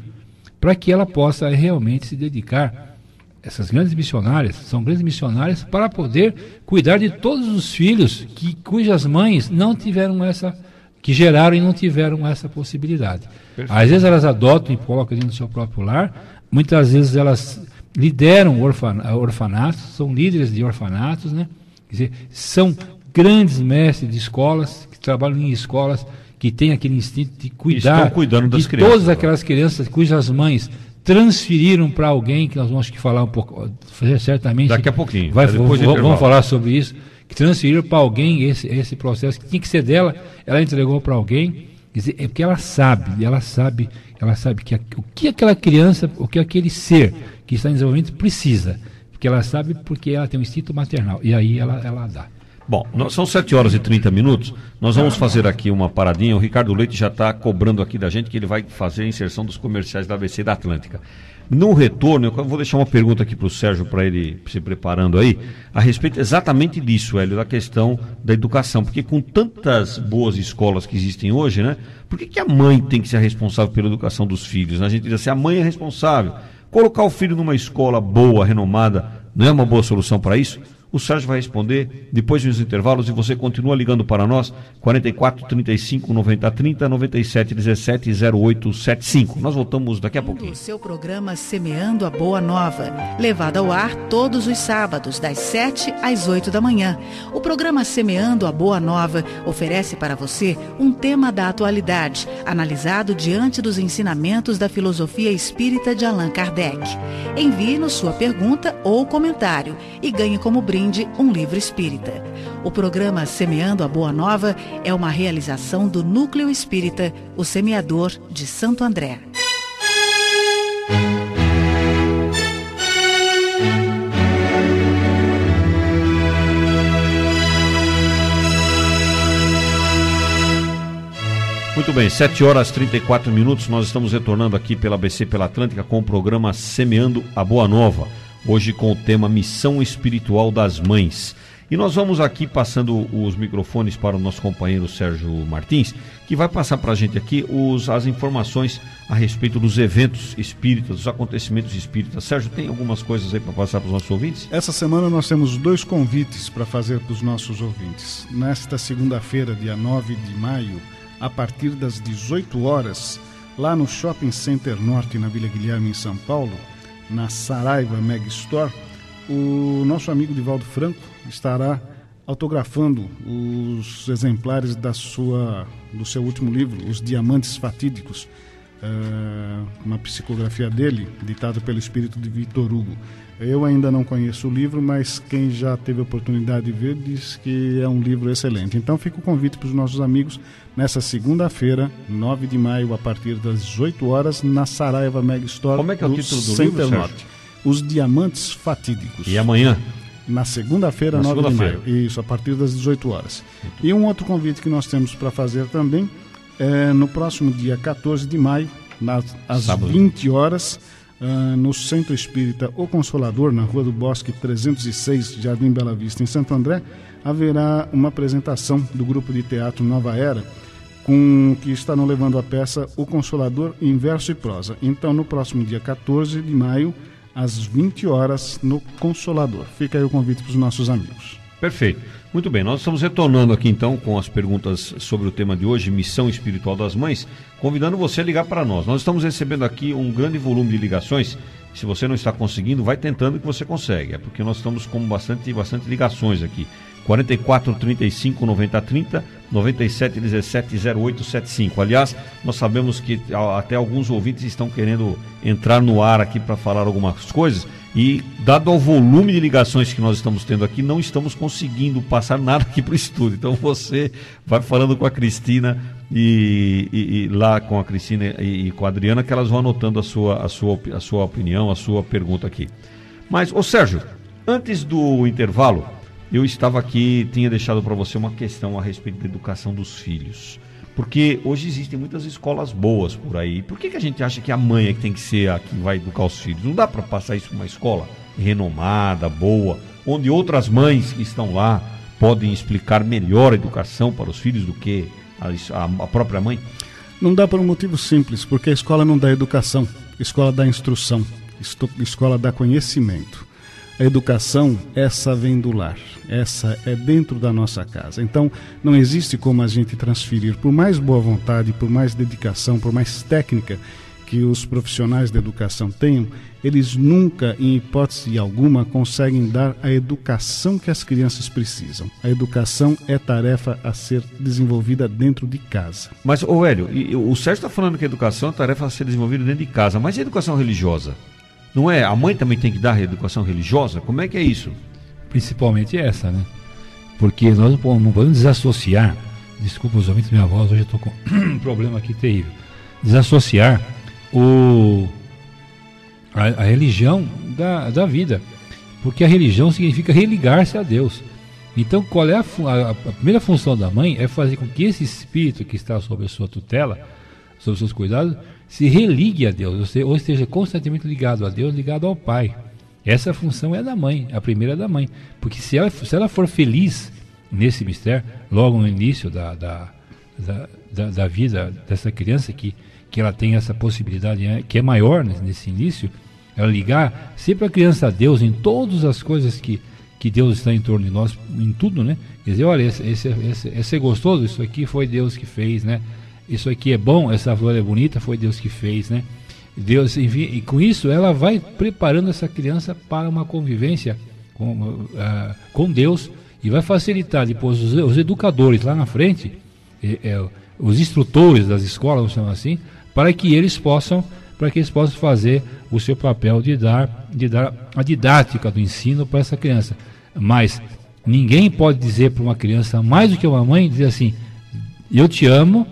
para que ela possa realmente se dedicar. Essas grandes missionárias são grandes missionárias para poder cuidar de todos os filhos que, cujas mães não tiveram essa, que geraram e não tiveram essa possibilidade. Perfeito. Às vezes elas adotam e colocam dentro do seu próprio lar, muitas vezes elas lideram orfanatos, são líderes de orfanatos, né? Quer dizer, são grandes mestres de escolas, que trabalham em escolas que tem aquele instinto de cuidar Estão cuidando das de crianças, todas aquelas crianças cujas mães transferiram para alguém, que nós vamos que falar um pouco, certamente. Daqui a pouquinho. Vai, vamos, vamos falar sobre isso. Que transferiram para alguém esse, esse processo que tinha que ser dela, ela entregou para alguém dizer, é porque ela sabe, ela sabe, ela sabe que a, o que aquela criança, o que aquele ser que está em desenvolvimento precisa. Porque ela sabe porque ela tem um instinto maternal. E aí ela, ela dá. Bom, são 7 horas e 30 minutos. Nós vamos fazer aqui uma paradinha. O Ricardo Leite já está cobrando aqui da gente que ele vai fazer a inserção dos comerciais da ABC da Atlântica. No retorno, eu vou deixar uma pergunta aqui para o Sérgio, para ele se preparando aí, a respeito exatamente disso, Hélio, da questão da educação. Porque com tantas boas escolas que existem hoje, né? Por que, que a mãe tem que ser responsável pela educação dos filhos? A gente diz assim, a mãe é responsável. Colocar o filho numa escola boa, renomada, não é uma boa solução para isso? O Sérgio vai responder depois dos intervalos e você continua ligando para nós 44 35 90 30 97 17 08 75. Nós voltamos daqui a pouquinho. O seu programa Semeando a Boa Nova, levado ao ar todos os sábados das 7 às 8 da manhã. O programa Semeando a Boa Nova oferece para você um tema da atualidade, analisado diante dos ensinamentos da filosofia espírita de Allan Kardec. Envie-nos sua pergunta ou comentário e ganhe como brinde brinde um livro espírita. O programa Semeando a Boa Nova é uma realização do Núcleo Espírita, o Semeador de Santo André. Muito bem, 7 horas e 34 minutos, nós estamos retornando aqui pela BC pela Atlântica com o programa Semeando a Boa Nova hoje com o tema Missão Espiritual das Mães. E nós vamos aqui passando os microfones para o nosso companheiro Sérgio Martins, que vai passar para a gente aqui os, as informações a respeito dos eventos espíritas, dos acontecimentos espíritas. Sérgio, tem algumas coisas aí para passar para os nossos ouvintes? Essa semana nós temos dois convites para fazer para os nossos ouvintes. Nesta segunda-feira, dia 9 de maio, a partir das 18 horas, lá no Shopping Center Norte, na Vila Guilherme, em São Paulo, na Saraiva Meg Store, o nosso amigo Divaldo Franco estará autografando os exemplares da sua, do seu último livro, Os Diamantes Fatídicos, uh, uma psicografia dele, ditada pelo espírito de Victor Hugo. Eu ainda não conheço o livro, mas quem já teve a oportunidade de ver diz que é um livro excelente. Então fica o convite para os nossos amigos nessa segunda-feira, 9 de maio, a partir das 18 horas, na Saraiva Mega Store. Como é que é o título do Center livro, Norte. Os Diamantes Fatídicos. E amanhã? Na segunda-feira, 9 segunda de maio. Isso, a partir das 18 horas. E um outro convite que nós temos para fazer também é no próximo dia 14 de maio, nas, às Sábado. 20 horas uh, no Centro Espírita O Consolador, na Rua do Bosque 306, Jardim Bela Vista, em Santo André, haverá uma apresentação do grupo de teatro Nova Era, com que estarão levando a peça O Consolador em verso e prosa. Então, no próximo dia 14 de maio, às 20 horas, no Consolador. Fica aí o convite para os nossos amigos. Perfeito. Muito bem, nós estamos retornando aqui então com as perguntas sobre o tema de hoje, Missão Espiritual das Mães, convidando você a ligar para nós. Nós estamos recebendo aqui um grande volume de ligações. Se você não está conseguindo, vai tentando que você consegue. É porque nós estamos com bastante, bastante ligações aqui. 44 35 90 30 97 17 08 75. Aliás, nós sabemos que até alguns ouvintes estão querendo entrar no ar aqui para falar algumas coisas e, dado ao volume de ligações que nós estamos tendo aqui, não estamos conseguindo passar nada aqui para o estúdio. Então você vai falando com a Cristina e, e, e lá com a Cristina e, e, com a Adriana, que elas vão anotando a sua, a, sua, a sua opinião, a sua pergunta aqui. Mas, ô Sérgio, antes do intervalo, eu estava aqui, tinha deixado para você uma questão a respeito da educação dos filhos. Porque hoje existem muitas escolas boas por aí. Por que, que a gente acha que a mãe é que tem que ser a que vai educar os filhos? Não dá para passar isso uma escola renomada, boa, onde outras mães que estão lá podem explicar melhor a educação para os filhos do que a, a própria mãe? Não dá por um motivo simples, porque a escola não dá educação, a escola dá instrução, a escola dá conhecimento. A educação, essa vem do lar, essa é dentro da nossa casa. Então, não existe como a gente transferir, por mais boa vontade, por mais dedicação, por mais técnica que os profissionais da educação tenham, eles nunca, em hipótese alguma, conseguem dar a educação que as crianças precisam. A educação é tarefa a ser desenvolvida dentro de casa. Mas, ô Hélio, o Sérgio está falando que a educação é tarefa a ser desenvolvida dentro de casa, mas e a educação religiosa? Não é? A mãe também tem que dar educação religiosa? Como é que é isso? Principalmente essa, né? Porque nós não podemos desassociar desculpa os ouvintes, minha voz, hoje eu estou com um problema aqui terrível. Desassociar o, a, a religião da, da vida. Porque a religião significa religar-se a Deus. Então, qual é a, a, a, primeira função da mãe? É fazer com que esse espírito que está sob a sua tutela, sob os seus cuidados, se religue a Deus, ou esteja constantemente ligado a Deus, ligado ao Pai. Essa função é da mãe, a primeira é da mãe. Porque se ela, se ela for feliz nesse mistério, logo no início da, da, da, da, da vida dessa criança, que, que ela tem essa possibilidade, né, que é maior nesse início, ela ligar sempre a criança a Deus em todas as coisas que, que Deus está em torno de nós, em tudo, né? Quer dizer, olha, esse, esse, esse, esse é gostoso, isso aqui foi Deus que fez, né? Isso aqui é bom, essa flor é bonita, foi Deus que fez, né? Deus enfim, e com isso ela vai preparando essa criança para uma convivência com, uh, com Deus e vai facilitar depois os, os educadores lá na frente, é, os instrutores das escolas, vamos chamar assim, para que eles possam para que eles possam fazer o seu papel de dar, de dar a didática do ensino para essa criança. Mas ninguém pode dizer para uma criança, mais do que uma mãe, dizer assim: Eu te amo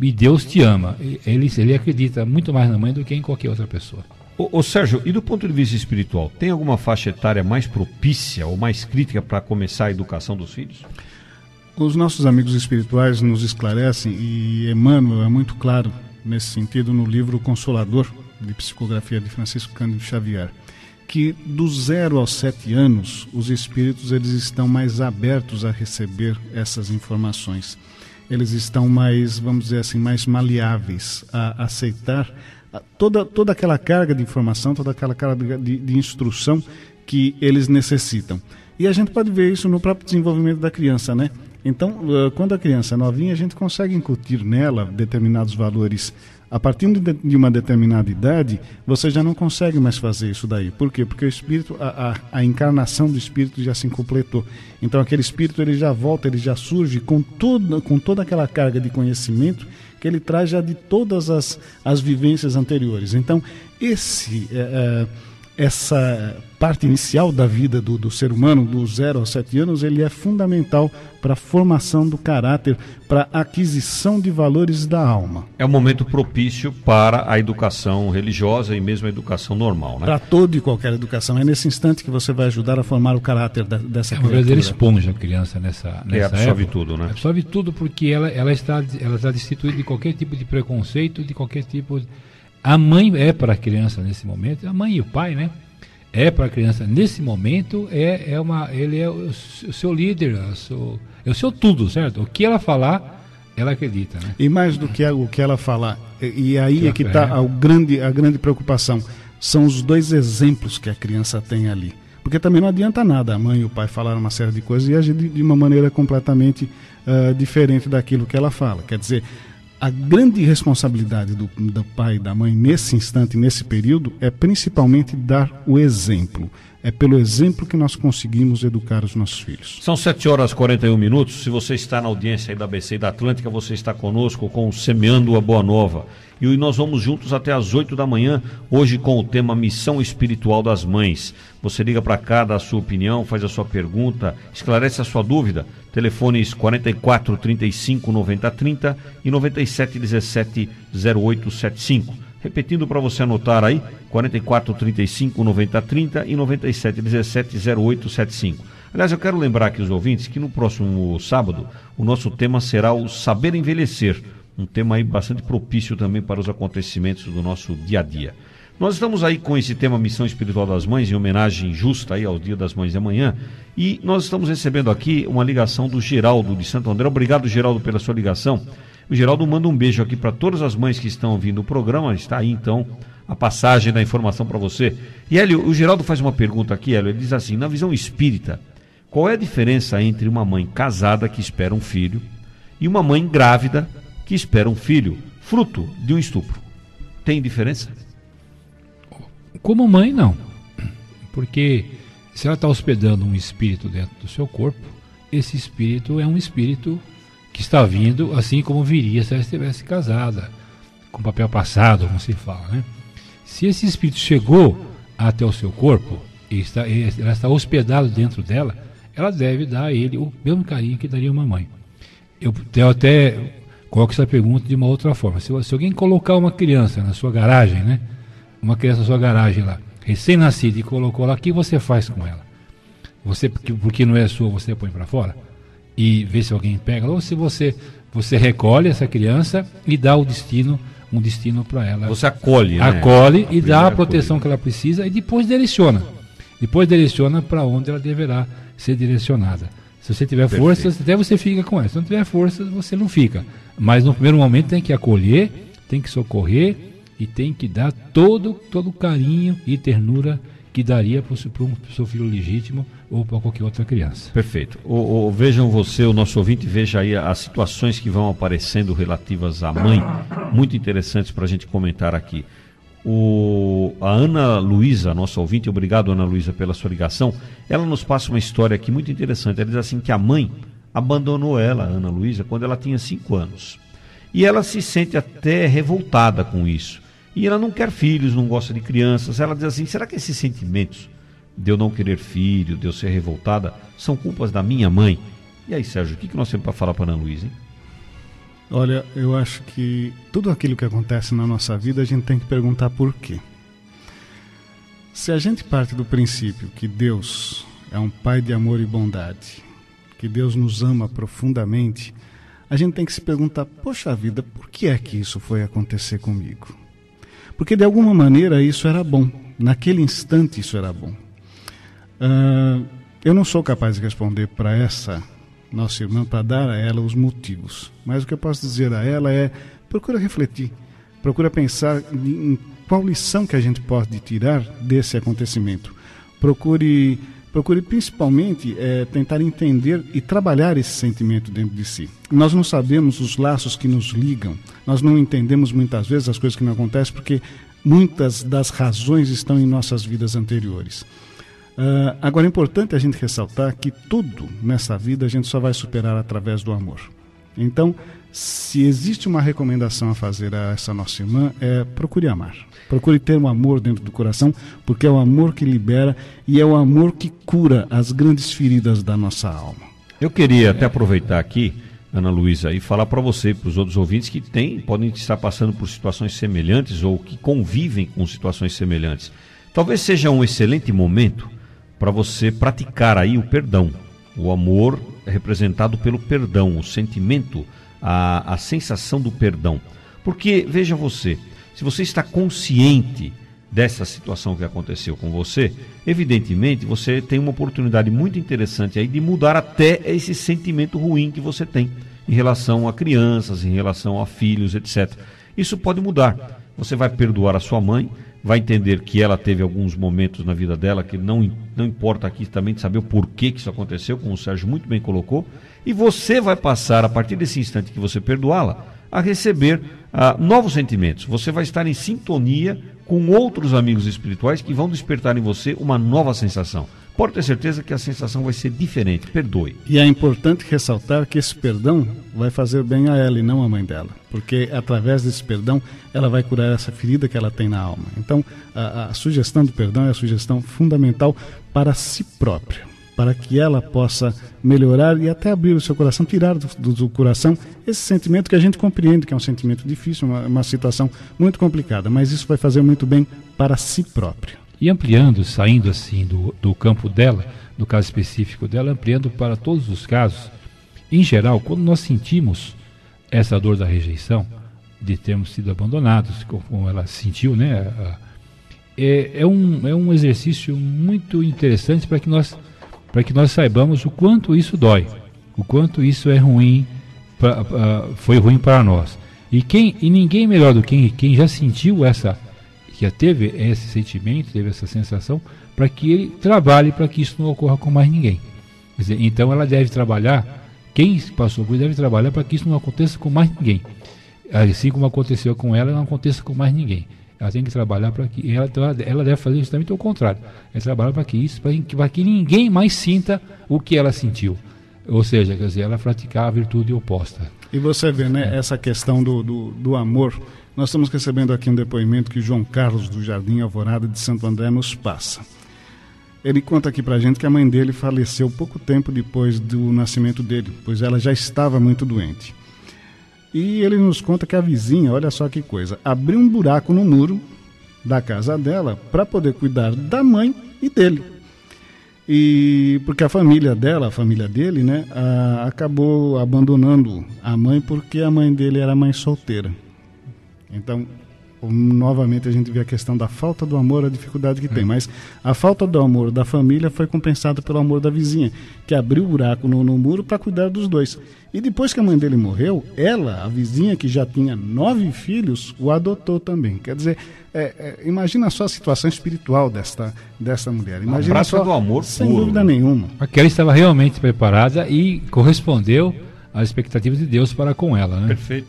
e Deus te ama. Ele, ele acredita muito mais na mãe do que em qualquer outra pessoa. Ô, ô, Sérgio, e do ponto de vista espiritual, tem alguma faixa etária mais propícia ou mais crítica para começar a educação dos filhos? Os nossos amigos espirituais nos esclarecem e Emmanuel é muito claro nesse sentido no livro Consolador, de psicografia de Francisco Cândido Xavier, que do zero aos sete anos os espíritos eles estão mais abertos a receber essas informações. Eles estão mais, vamos dizer assim, mais maleáveis a aceitar toda, toda aquela carga de informação, toda aquela carga de, de instrução que eles necessitam. E a gente pode ver isso no próprio desenvolvimento da criança, né? Então, quando a criança é novinha, a gente consegue incutir nela determinados valores. A partir de uma determinada idade, você já não consegue mais fazer isso daí. Por quê? Porque o espírito, a, a, a encarnação do espírito já se completou. Então, aquele espírito ele já volta, ele já surge com, toda com toda aquela carga de conhecimento que ele traz já de todas as, as vivências anteriores. Então, esse. É, é, essa parte inicial da vida do, do ser humano, do zero aos sete anos, ele é fundamental para a formação do caráter, para a aquisição de valores da alma. É um momento propício para a educação religiosa e mesmo a educação normal, né? Para toda e qualquer educação. É nesse instante que você vai ajudar a formar o caráter da, dessa é uma verdadeira esponja a criança nessa, nessa é, absorve época. tudo, né? Absorve tudo porque ela, ela, está, ela está destituída de qualquer tipo de preconceito, de qualquer tipo de a mãe é para a criança nesse momento, a mãe e o pai, né? É para a criança nesse momento, é, é uma, ele é o, o seu líder, é o seu, é o seu tudo, certo? O que ela falar, ela acredita, né? E mais do que o que ela falar, e, e aí é que está a grande, a grande preocupação, são os dois exemplos que a criança tem ali. Porque também não adianta nada a mãe e o pai falar uma série de coisas e agir de, de uma maneira completamente uh, diferente daquilo que ela fala. Quer dizer, a grande responsabilidade do, do pai e da mãe nesse instante, nesse período, é principalmente dar o exemplo. É pelo exemplo que nós conseguimos educar os nossos filhos. São 7 horas e 41 minutos. Se você está na audiência aí da BC e da Atlântica, você está conosco com o Semeando a Boa Nova. E nós vamos juntos até as 8 da manhã, hoje com o tema Missão Espiritual das Mães. Você liga para cá, dá a sua opinião, faz a sua pergunta, esclarece a sua dúvida. Telefones 44 35 90 30 e 97 17 08 75. Repetindo para você anotar aí, 44 35 90 30 e 97 17 08 75. Aliás, eu quero lembrar aqui os ouvintes que no próximo sábado o nosso tema será o saber envelhecer um tema aí bastante propício também para os acontecimentos do nosso dia a dia. Nós estamos aí com esse tema Missão Espiritual das Mães, em homenagem justa aí ao Dia das Mães de amanhã, e nós estamos recebendo aqui uma ligação do Geraldo de Santo André. Obrigado, Geraldo, pela sua ligação. O Geraldo manda um beijo aqui para todas as mães que estão ouvindo o programa. Está aí então a passagem da informação para você. E Hélio, o Geraldo faz uma pergunta aqui, Hélio. Ele diz assim: na visão espírita, qual é a diferença entre uma mãe casada que espera um filho e uma mãe grávida que espera um filho fruto de um estupro. Tem diferença? Como mãe, não. Porque se ela está hospedando um espírito dentro do seu corpo, esse espírito é um espírito que está vindo assim como viria se ela estivesse casada, com papel passado, como se fala. Né? Se esse espírito chegou até o seu corpo e está, ela está hospedado dentro dela, ela deve dar a ele o mesmo carinho que daria uma mãe. eu, eu até coloco essa pergunta de uma outra forma. Se, se, alguém colocar uma criança na sua garagem, né? Uma criança na sua garagem lá, recém-nascida, e colocou lá, o que você faz com ela? Você, porque não é sua, você põe para fora? E vê se alguém pega, ou se você, você recolhe essa criança e dá o destino, um destino para ela. Você acolhe, né? Acolhe e dá a proteção acolhe. que ela precisa e depois direciona. Depois direciona para onde ela deverá ser direcionada. Se você tiver Perfeito. forças, até você fica com ela. Se não tiver forças, você não fica. Mas no primeiro momento tem que acolher, tem que socorrer e tem que dar todo todo carinho e ternura que daria para o seu filho legítimo ou para qualquer outra criança. Perfeito. O, o, vejam você, o nosso ouvinte, veja aí as situações que vão aparecendo relativas à mãe, muito interessantes para a gente comentar aqui. O, a Ana Luísa, nossa ouvinte, obrigado Ana Luísa pela sua ligação, ela nos passa uma história aqui muito interessante. Ela diz assim que a mãe abandonou ela, Ana Luísa, quando ela tinha 5 anos. E ela se sente até revoltada com isso. E ela não quer filhos, não gosta de crianças. Ela diz assim: será que esses sentimentos de eu não querer filho, de eu ser revoltada, são culpas da minha mãe? E aí, Sérgio, o que, nós temos para falar para Ana Luísa? Olha, eu acho que tudo aquilo que acontece na nossa vida a gente tem que perguntar por quê. Se a gente parte do princípio que Deus é um Pai de amor e bondade, que Deus nos ama profundamente, a gente tem que se perguntar: poxa vida, por que é que isso foi acontecer comigo? Porque de alguma maneira isso era bom, naquele instante isso era bom. Uh, eu não sou capaz de responder para essa nossa irmã para dar a ela os motivos. Mas o que eu posso dizer a ela é: procura refletir, procura pensar em qual lição que a gente pode tirar desse acontecimento. Procure, procure principalmente é, tentar entender e trabalhar esse sentimento dentro de si. Nós não sabemos os laços que nos ligam, nós não entendemos muitas vezes as coisas que não acontecem porque muitas das razões estão em nossas vidas anteriores. Uh, agora é importante a gente ressaltar que tudo nessa vida a gente só vai superar através do amor. Então, se existe uma recomendação a fazer a essa nossa irmã, é procure amar. Procure ter um amor dentro do coração, porque é o amor que libera e é o amor que cura as grandes feridas da nossa alma. Eu queria até aproveitar aqui, Ana Luísa, e falar para você e para os outros ouvintes que tem, podem estar passando por situações semelhantes ou que convivem com situações semelhantes. Talvez seja um excelente momento para você praticar aí o perdão. O amor é representado pelo perdão, o sentimento, a, a sensação do perdão. Porque, veja você, se você está consciente dessa situação que aconteceu com você, evidentemente você tem uma oportunidade muito interessante aí de mudar até esse sentimento ruim que você tem em relação a crianças, em relação a filhos, etc. Isso pode mudar. Você vai perdoar a sua mãe, vai entender que ela teve alguns momentos na vida dela que não, não importa aqui também de saber o porquê que isso aconteceu, como o Sérgio muito bem colocou, e você vai passar, a partir desse instante que você perdoá-la, a receber ah, novos sentimentos. Você vai estar em sintonia com outros amigos espirituais que vão despertar em você uma nova sensação pode ter certeza que a sensação vai ser diferente. Perdoe. E é importante ressaltar que esse perdão vai fazer bem a ela e não a mãe dela, porque através desse perdão ela vai curar essa ferida que ela tem na alma. Então, a, a sugestão do perdão é a sugestão fundamental para si própria, para que ela possa melhorar e até abrir o seu coração, tirar do, do, do coração esse sentimento que a gente compreende que é um sentimento difícil, uma, uma situação muito complicada, mas isso vai fazer muito bem para si própria e ampliando, saindo assim do, do campo dela, do caso específico dela, ampliando para todos os casos. Em geral, quando nós sentimos essa dor da rejeição, de termos sido abandonados, como ela sentiu, né? É, é, um, é um exercício muito interessante para que nós para que nós saibamos o quanto isso dói, o quanto isso é ruim, pra, uh, foi ruim para nós. E quem e ninguém melhor do que quem já sentiu essa que teve esse sentimento, teve essa sensação, para que ele trabalhe para que isso não ocorra com mais ninguém. Dizer, então ela deve trabalhar, quem passou por isso deve trabalhar para que isso não aconteça com mais ninguém. Assim como aconteceu com ela, não aconteça com mais ninguém. Ela tem que trabalhar para que. Ela, então, ela deve fazer justamente o contrário. É trabalhar para que isso, para que, para que ninguém mais sinta o que ela sentiu. Ou seja, quer dizer, ela praticar a virtude oposta. E você vê, né, é. essa questão do, do, do amor nós estamos recebendo aqui um depoimento que João Carlos do Jardim Alvorada de Santo André nos passa. Ele conta aqui pra gente que a mãe dele faleceu pouco tempo depois do nascimento dele, pois ela já estava muito doente. E ele nos conta que a vizinha, olha só que coisa, abriu um buraco no muro da casa dela para poder cuidar da mãe e dele. E porque a família dela, a família dele, né, a, acabou abandonando a mãe porque a mãe dele era mãe solteira. Então, novamente a gente vê a questão da falta do amor, a dificuldade que tem. Mas a falta do amor da família foi compensada pelo amor da vizinha, que abriu o buraco no, no muro para cuidar dos dois. E depois que a mãe dele morreu, ela, a vizinha que já tinha nove filhos, o adotou também. Quer dizer, é, é, imagina só a situação espiritual desta, desta mulher. Imagina só, do amor sem puro. dúvida nenhuma. Aquela estava realmente preparada e correspondeu às expectativas de Deus para com ela, né? Perfeito.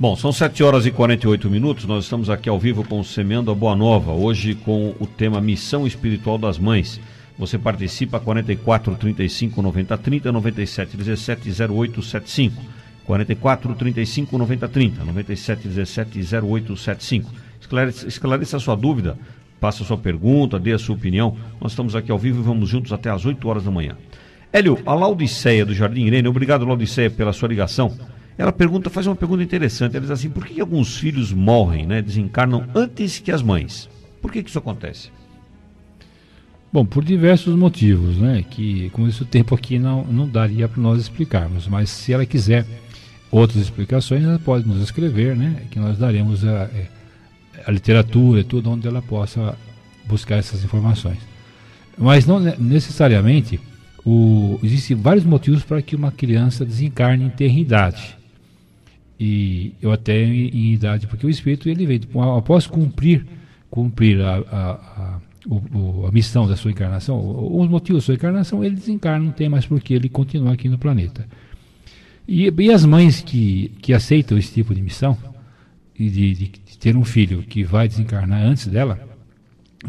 Bom, são 7 horas e 48 minutos. Nós estamos aqui ao vivo com o Semeando a Boa Nova, hoje com o tema Missão Espiritual das Mães. Você participa 44 35 90 30 97 17 08 75. 44 35 90 30 97 17 08 75. Esclareça, esclareça a sua dúvida, faça a sua pergunta, dê a sua opinião. Nós estamos aqui ao vivo e vamos juntos até às 8 horas da manhã. Hélio, a Laudiceia do Jardim Irene, obrigado Laudiceia pela sua ligação. Ela pergunta, faz uma pergunta interessante. Ela diz assim: por que alguns filhos morrem, né, desencarnam antes que as mães? Por que, que isso acontece? Bom, por diversos motivos, né? Que, como disse, o tempo aqui não, não daria para nós explicarmos. Mas se ela quiser outras explicações, ela pode nos escrever, né? Que nós daremos a, é, a literatura e tudo onde ela possa buscar essas informações. Mas não necessariamente o, existem vários motivos para que uma criança desencarne em eternidade e eu até em, em, idade, porque o espírito ele vem após cumprir cumprir a, a, a, o, a missão da sua encarnação, os motivos da sua encarnação, ele desencarna, não tem mais por que ele continuar aqui no planeta. E, e, as mães que, que aceitam esse tipo de missão, e de, de, de ter um filho que vai desencarnar antes dela,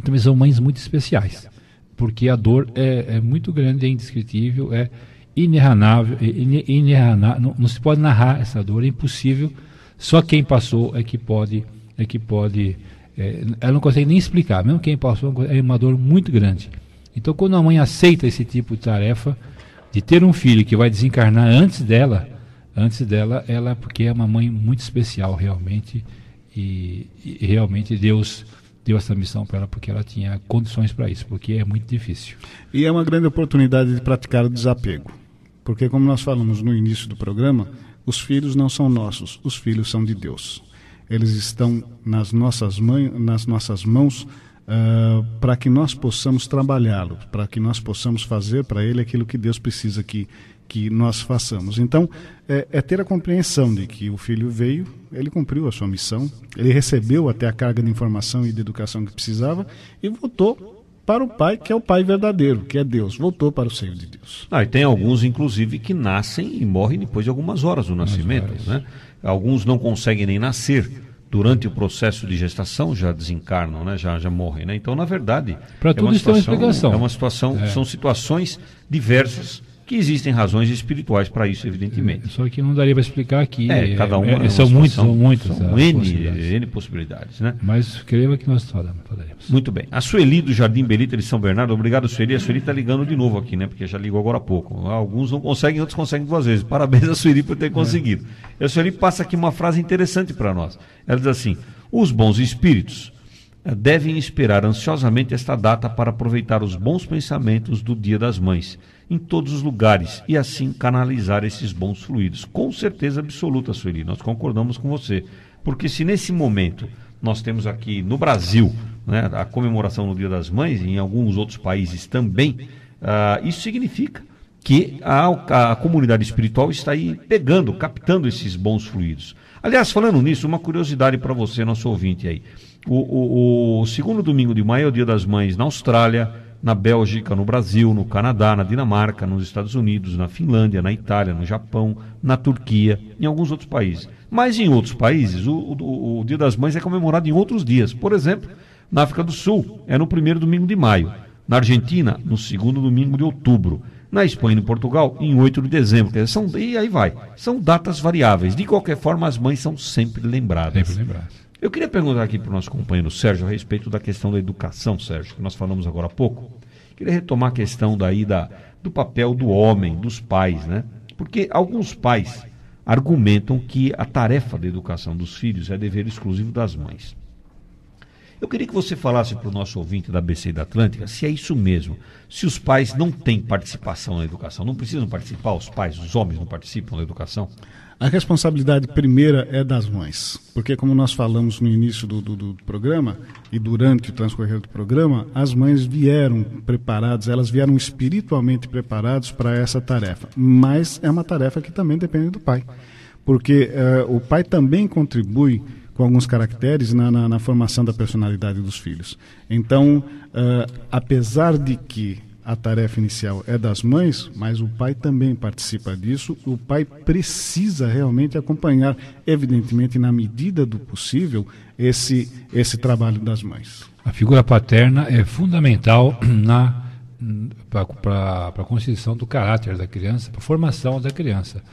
também são mães muito especiais, porque a dor é, é muito grande, é indescritível, é inenarrável, inenarrável não, não, se pode narrar essa dor, é impossível. Só quem passou é que pode, é que pode, é, ela não consegue nem explicar. Mesmo quem passou é uma dor muito grande. Então, quando a mãe aceita esse tipo de tarefa de ter um filho que vai desencarnar antes dela, antes dela, ela porque é uma mãe muito especial realmente e, e realmente Deus deu essa missão para ela porque ela tinha condições para isso, porque é muito difícil. E é uma grande oportunidade de praticar o desapego. Porque, como nós falamos no início do programa, os filhos não são nossos, os filhos são de Deus. Eles estão nas nossas, mãe, nas nossas mãos uh, para que nós possamos trabalhá-los, para que nós possamos fazer para ele aquilo que Deus precisa que, que nós façamos. Então, é, é, ter a compreensão de que o filho veio, ele cumpriu a sua missão, ele recebeu até a carga de informação e de educação que precisava e voltou para o Pai, que é o Pai verdadeiro, que é Deus. Voltou para o seio de Deus. Ah, e tem alguns, inclusive, que nascem e morrem depois de algumas horas do nascimento. Né? Alguns não conseguem nem nascer. Durante o processo de gestação já desencarnam, né? já, já morrem. Né? Então, na verdade, para é tudo isso tem uma explicação. É uma situação, é. são situações diversas que existem razões espirituais para isso, evidentemente. Só que não daria para explicar aqui. É, cada uma. É, é são muitos, são muitos. São N possibilidades. N possibilidades, né? Mas creio que nós falaremos. Muito bem. A Sueli do Jardim Belita de São Bernardo, obrigado, Sueli. A Sueli está ligando de novo aqui, né? Porque já ligou agora há pouco. Alguns não conseguem, outros conseguem duas vezes. Parabéns a Sueli por ter conseguido. É. A Sueli passa aqui uma frase interessante para nós. Ela diz assim: os bons espíritos eh, devem esperar ansiosamente esta data para aproveitar os bons pensamentos do Dia das Mães em todos os lugares e assim canalizar esses bons fluidos. Com certeza absoluta, Sueli, nós concordamos com você. Porque se nesse momento nós temos aqui no Brasil né, a comemoração no Dia das Mães, e em alguns outros países também, uh, isso significa que a, a comunidade espiritual está aí pegando, captando esses bons fluidos. Aliás, falando nisso, uma curiosidade para você, nosso ouvinte aí. O, o, o, segundo domingo de maio é o Dia das Mães na Austrália, na Bélgica, no Brasil, no Canadá, na Dinamarca, nos Estados Unidos, na Finlândia, na Itália, no Japão, na Turquia, em alguns outros países. Mas em outros países, o, o, o Dia das Mães é comemorado em outros dias. Por exemplo, na África do Sul, é no primeiro domingo de maio. Na Argentina, no segundo domingo de outubro. Na Espanha e no Portugal, em 8 de dezembro. Dizer, são, e aí vai. São datas variáveis. De qualquer forma, as mães são sempre lembradas. Sempre lembradas. Eu queria perguntar aqui para o nosso companheiro Sérgio a respeito da questão da educação, Sérgio, que nós falamos agora há pouco. Queria retomar a questão daí da, do papel do homem, dos pais, né? Porque alguns pais argumentam que a tarefa da educação dos filhos é dever exclusivo das mães. Eu queria que você falasse para o nosso ouvinte da BC e da Atlântica se é isso mesmo. Se os pais não têm participação na educação, não precisam participar, os pais, os homens não participam da educação? A responsabilidade primeira é das mães, porque como nós falamos no início do, do, do, programa e durante o transcorrer do programa, as mães vieram preparadas, elas vieram espiritualmente preparadas para essa tarefa. Mas é uma tarefa que também depende do pai, porque uh, o pai também contribui com alguns caracteres na, na, na, formação da personalidade dos filhos. Então, uh, apesar de que a tarefa inicial é das mães, mas o pai também participa disso. O pai precisa realmente acompanhar, evidentemente, na medida do possível, esse, esse trabalho das mães. A figura paterna é fundamental na para a constituição do caráter da criança, para a formação da criança.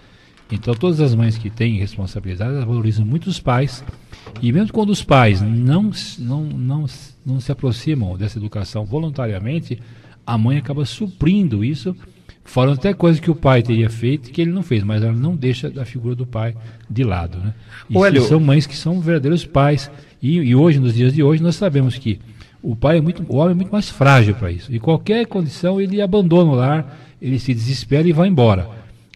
Então, todas as mães que têm responsabilidade valorizam muito os pais. E mesmo quando os pais não, não, não, não se aproximam dessa educação voluntariamente, a mãe acaba suprindo isso, falando até coisas que o pai teria feito que ele não fez, mas ela não deixa a figura do pai de lado. Né? E são mães que são verdadeiros pais. E, e, hoje, nos dias de hoje, nós sabemos que o pai é muito, o homem é muito mais frágil para isso. E qualquer condição ele abandona o lar, ele se desespera e vai embora.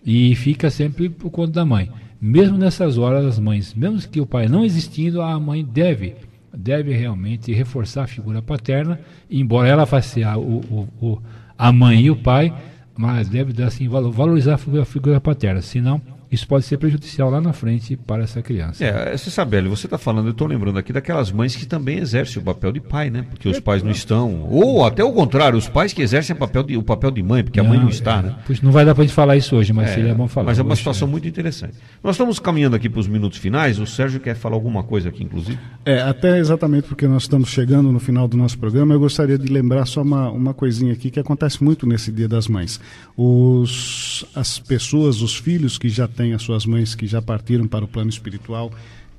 E fica sempre por conta da mãe. Mesmo nessas horas, as mães, mesmo que o pai não existindo, a mãe deve deve realmente reforçar a figura paterna, embora ela faça a, o, o, a mãe e o pai, mas deve assim, valorizar a figura, a figura paterna, senão isso pode ser prejudicial lá na frente para essa criança. É, você sabe, Hélio, você está falando, eu estou lembrando aqui daquelas mães que também exercem o papel de pai, né? Porque os pais não estão. Ou até o contrário, os pais que exercem o papel de, o papel de mãe, porque não, a mãe não está, é, né? Pois não vai dar para a gente falar isso hoje, mas é, seria bom falar. Mas é uma situação muito interessante. Nós estamos caminhando aqui para os minutos finais. O Sérgio quer falar alguma coisa aqui, inclusive? É, até exatamente porque nós estamos chegando no final do nosso programa, eu gostaria de lembrar só uma, uma coisinha aqui que acontece muito nesse Dia das Mães. Os, as pessoas, os filhos que já têm as suas mães que já partiram para o plano espiritual,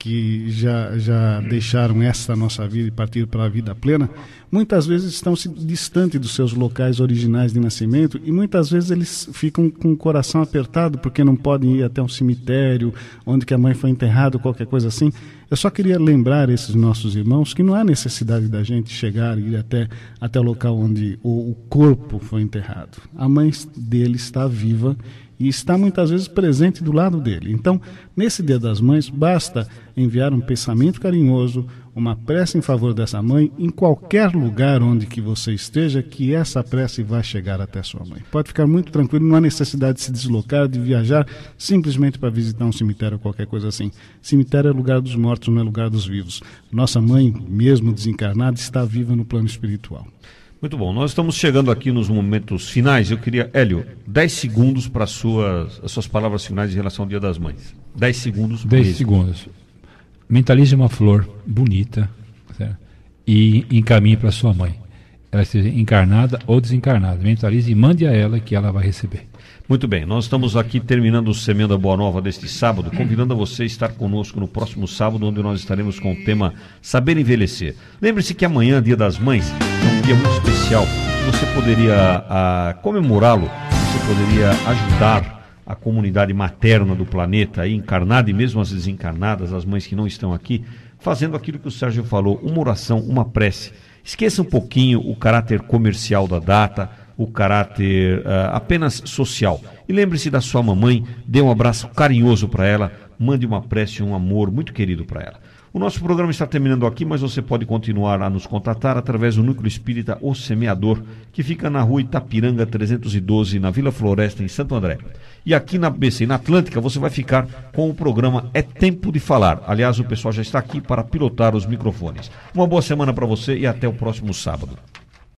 que já, já deixaram essa nossa vida e partiram para a vida plena, muitas vezes estão se distante dos seus locais originais de nascimento e muitas vezes eles ficam com o coração apertado porque não podem ir até um cemitério onde que a mãe foi enterrada, qualquer coisa assim. Eu só queria lembrar esses nossos irmãos que não há necessidade da gente chegar e ir até, até o local onde o, o corpo foi enterrado. A mãe dele está viva e está muitas vezes presente do lado dele. Então, nesse Dia das Mães, basta enviar um pensamento carinhoso, uma prece em favor dessa mãe, em qualquer lugar onde que você esteja, que essa prece vai chegar até sua mãe. Pode ficar muito tranquilo, não há necessidade de se deslocar, de viajar, simplesmente para visitar um cemitério ou qualquer coisa assim. Cemitério é lugar dos mortos, não é lugar dos vivos. Nossa mãe, mesmo desencarnada, está viva no plano espiritual. Muito bom. Nós estamos chegando aqui nos momentos finais. Eu queria, Hélio, 10 segundos para suas, as suas palavras finais em relação ao Dia das Mães. 10 segundos. 10 segundos. Mentalize uma flor bonita certo? e encaminhe para sua mãe. Ela seja encarnada ou desencarnada. Mentalize e mande a ela que ela vai receber. Muito bem, nós estamos aqui terminando o Semenda Boa Nova deste sábado, convidando a você a estar conosco no próximo sábado, onde nós estaremos com o tema Saber Envelhecer. Lembre-se que amanhã, Dia das Mães, é um dia muito especial, você poderia comemorá-lo, você poderia ajudar a comunidade materna do planeta, encarnada e mesmo as desencarnadas, as mães que não estão aqui, fazendo aquilo que o Sérgio falou, uma oração, uma prece. Esqueça um pouquinho o caráter comercial da data, o caráter uh, apenas social. E lembre-se da sua mamãe, dê um abraço carinhoso para ela, mande uma prece, um amor muito querido para ela. O nosso programa está terminando aqui, mas você pode continuar a nos contatar através do Núcleo Espírita O Semeador, que fica na rua Itapiranga 312, na Vila Floresta, em Santo André. E aqui na BC, na Atlântica, você vai ficar com o programa É Tempo de Falar. Aliás, o pessoal já está aqui para pilotar os microfones. Uma boa semana para você e até o próximo sábado.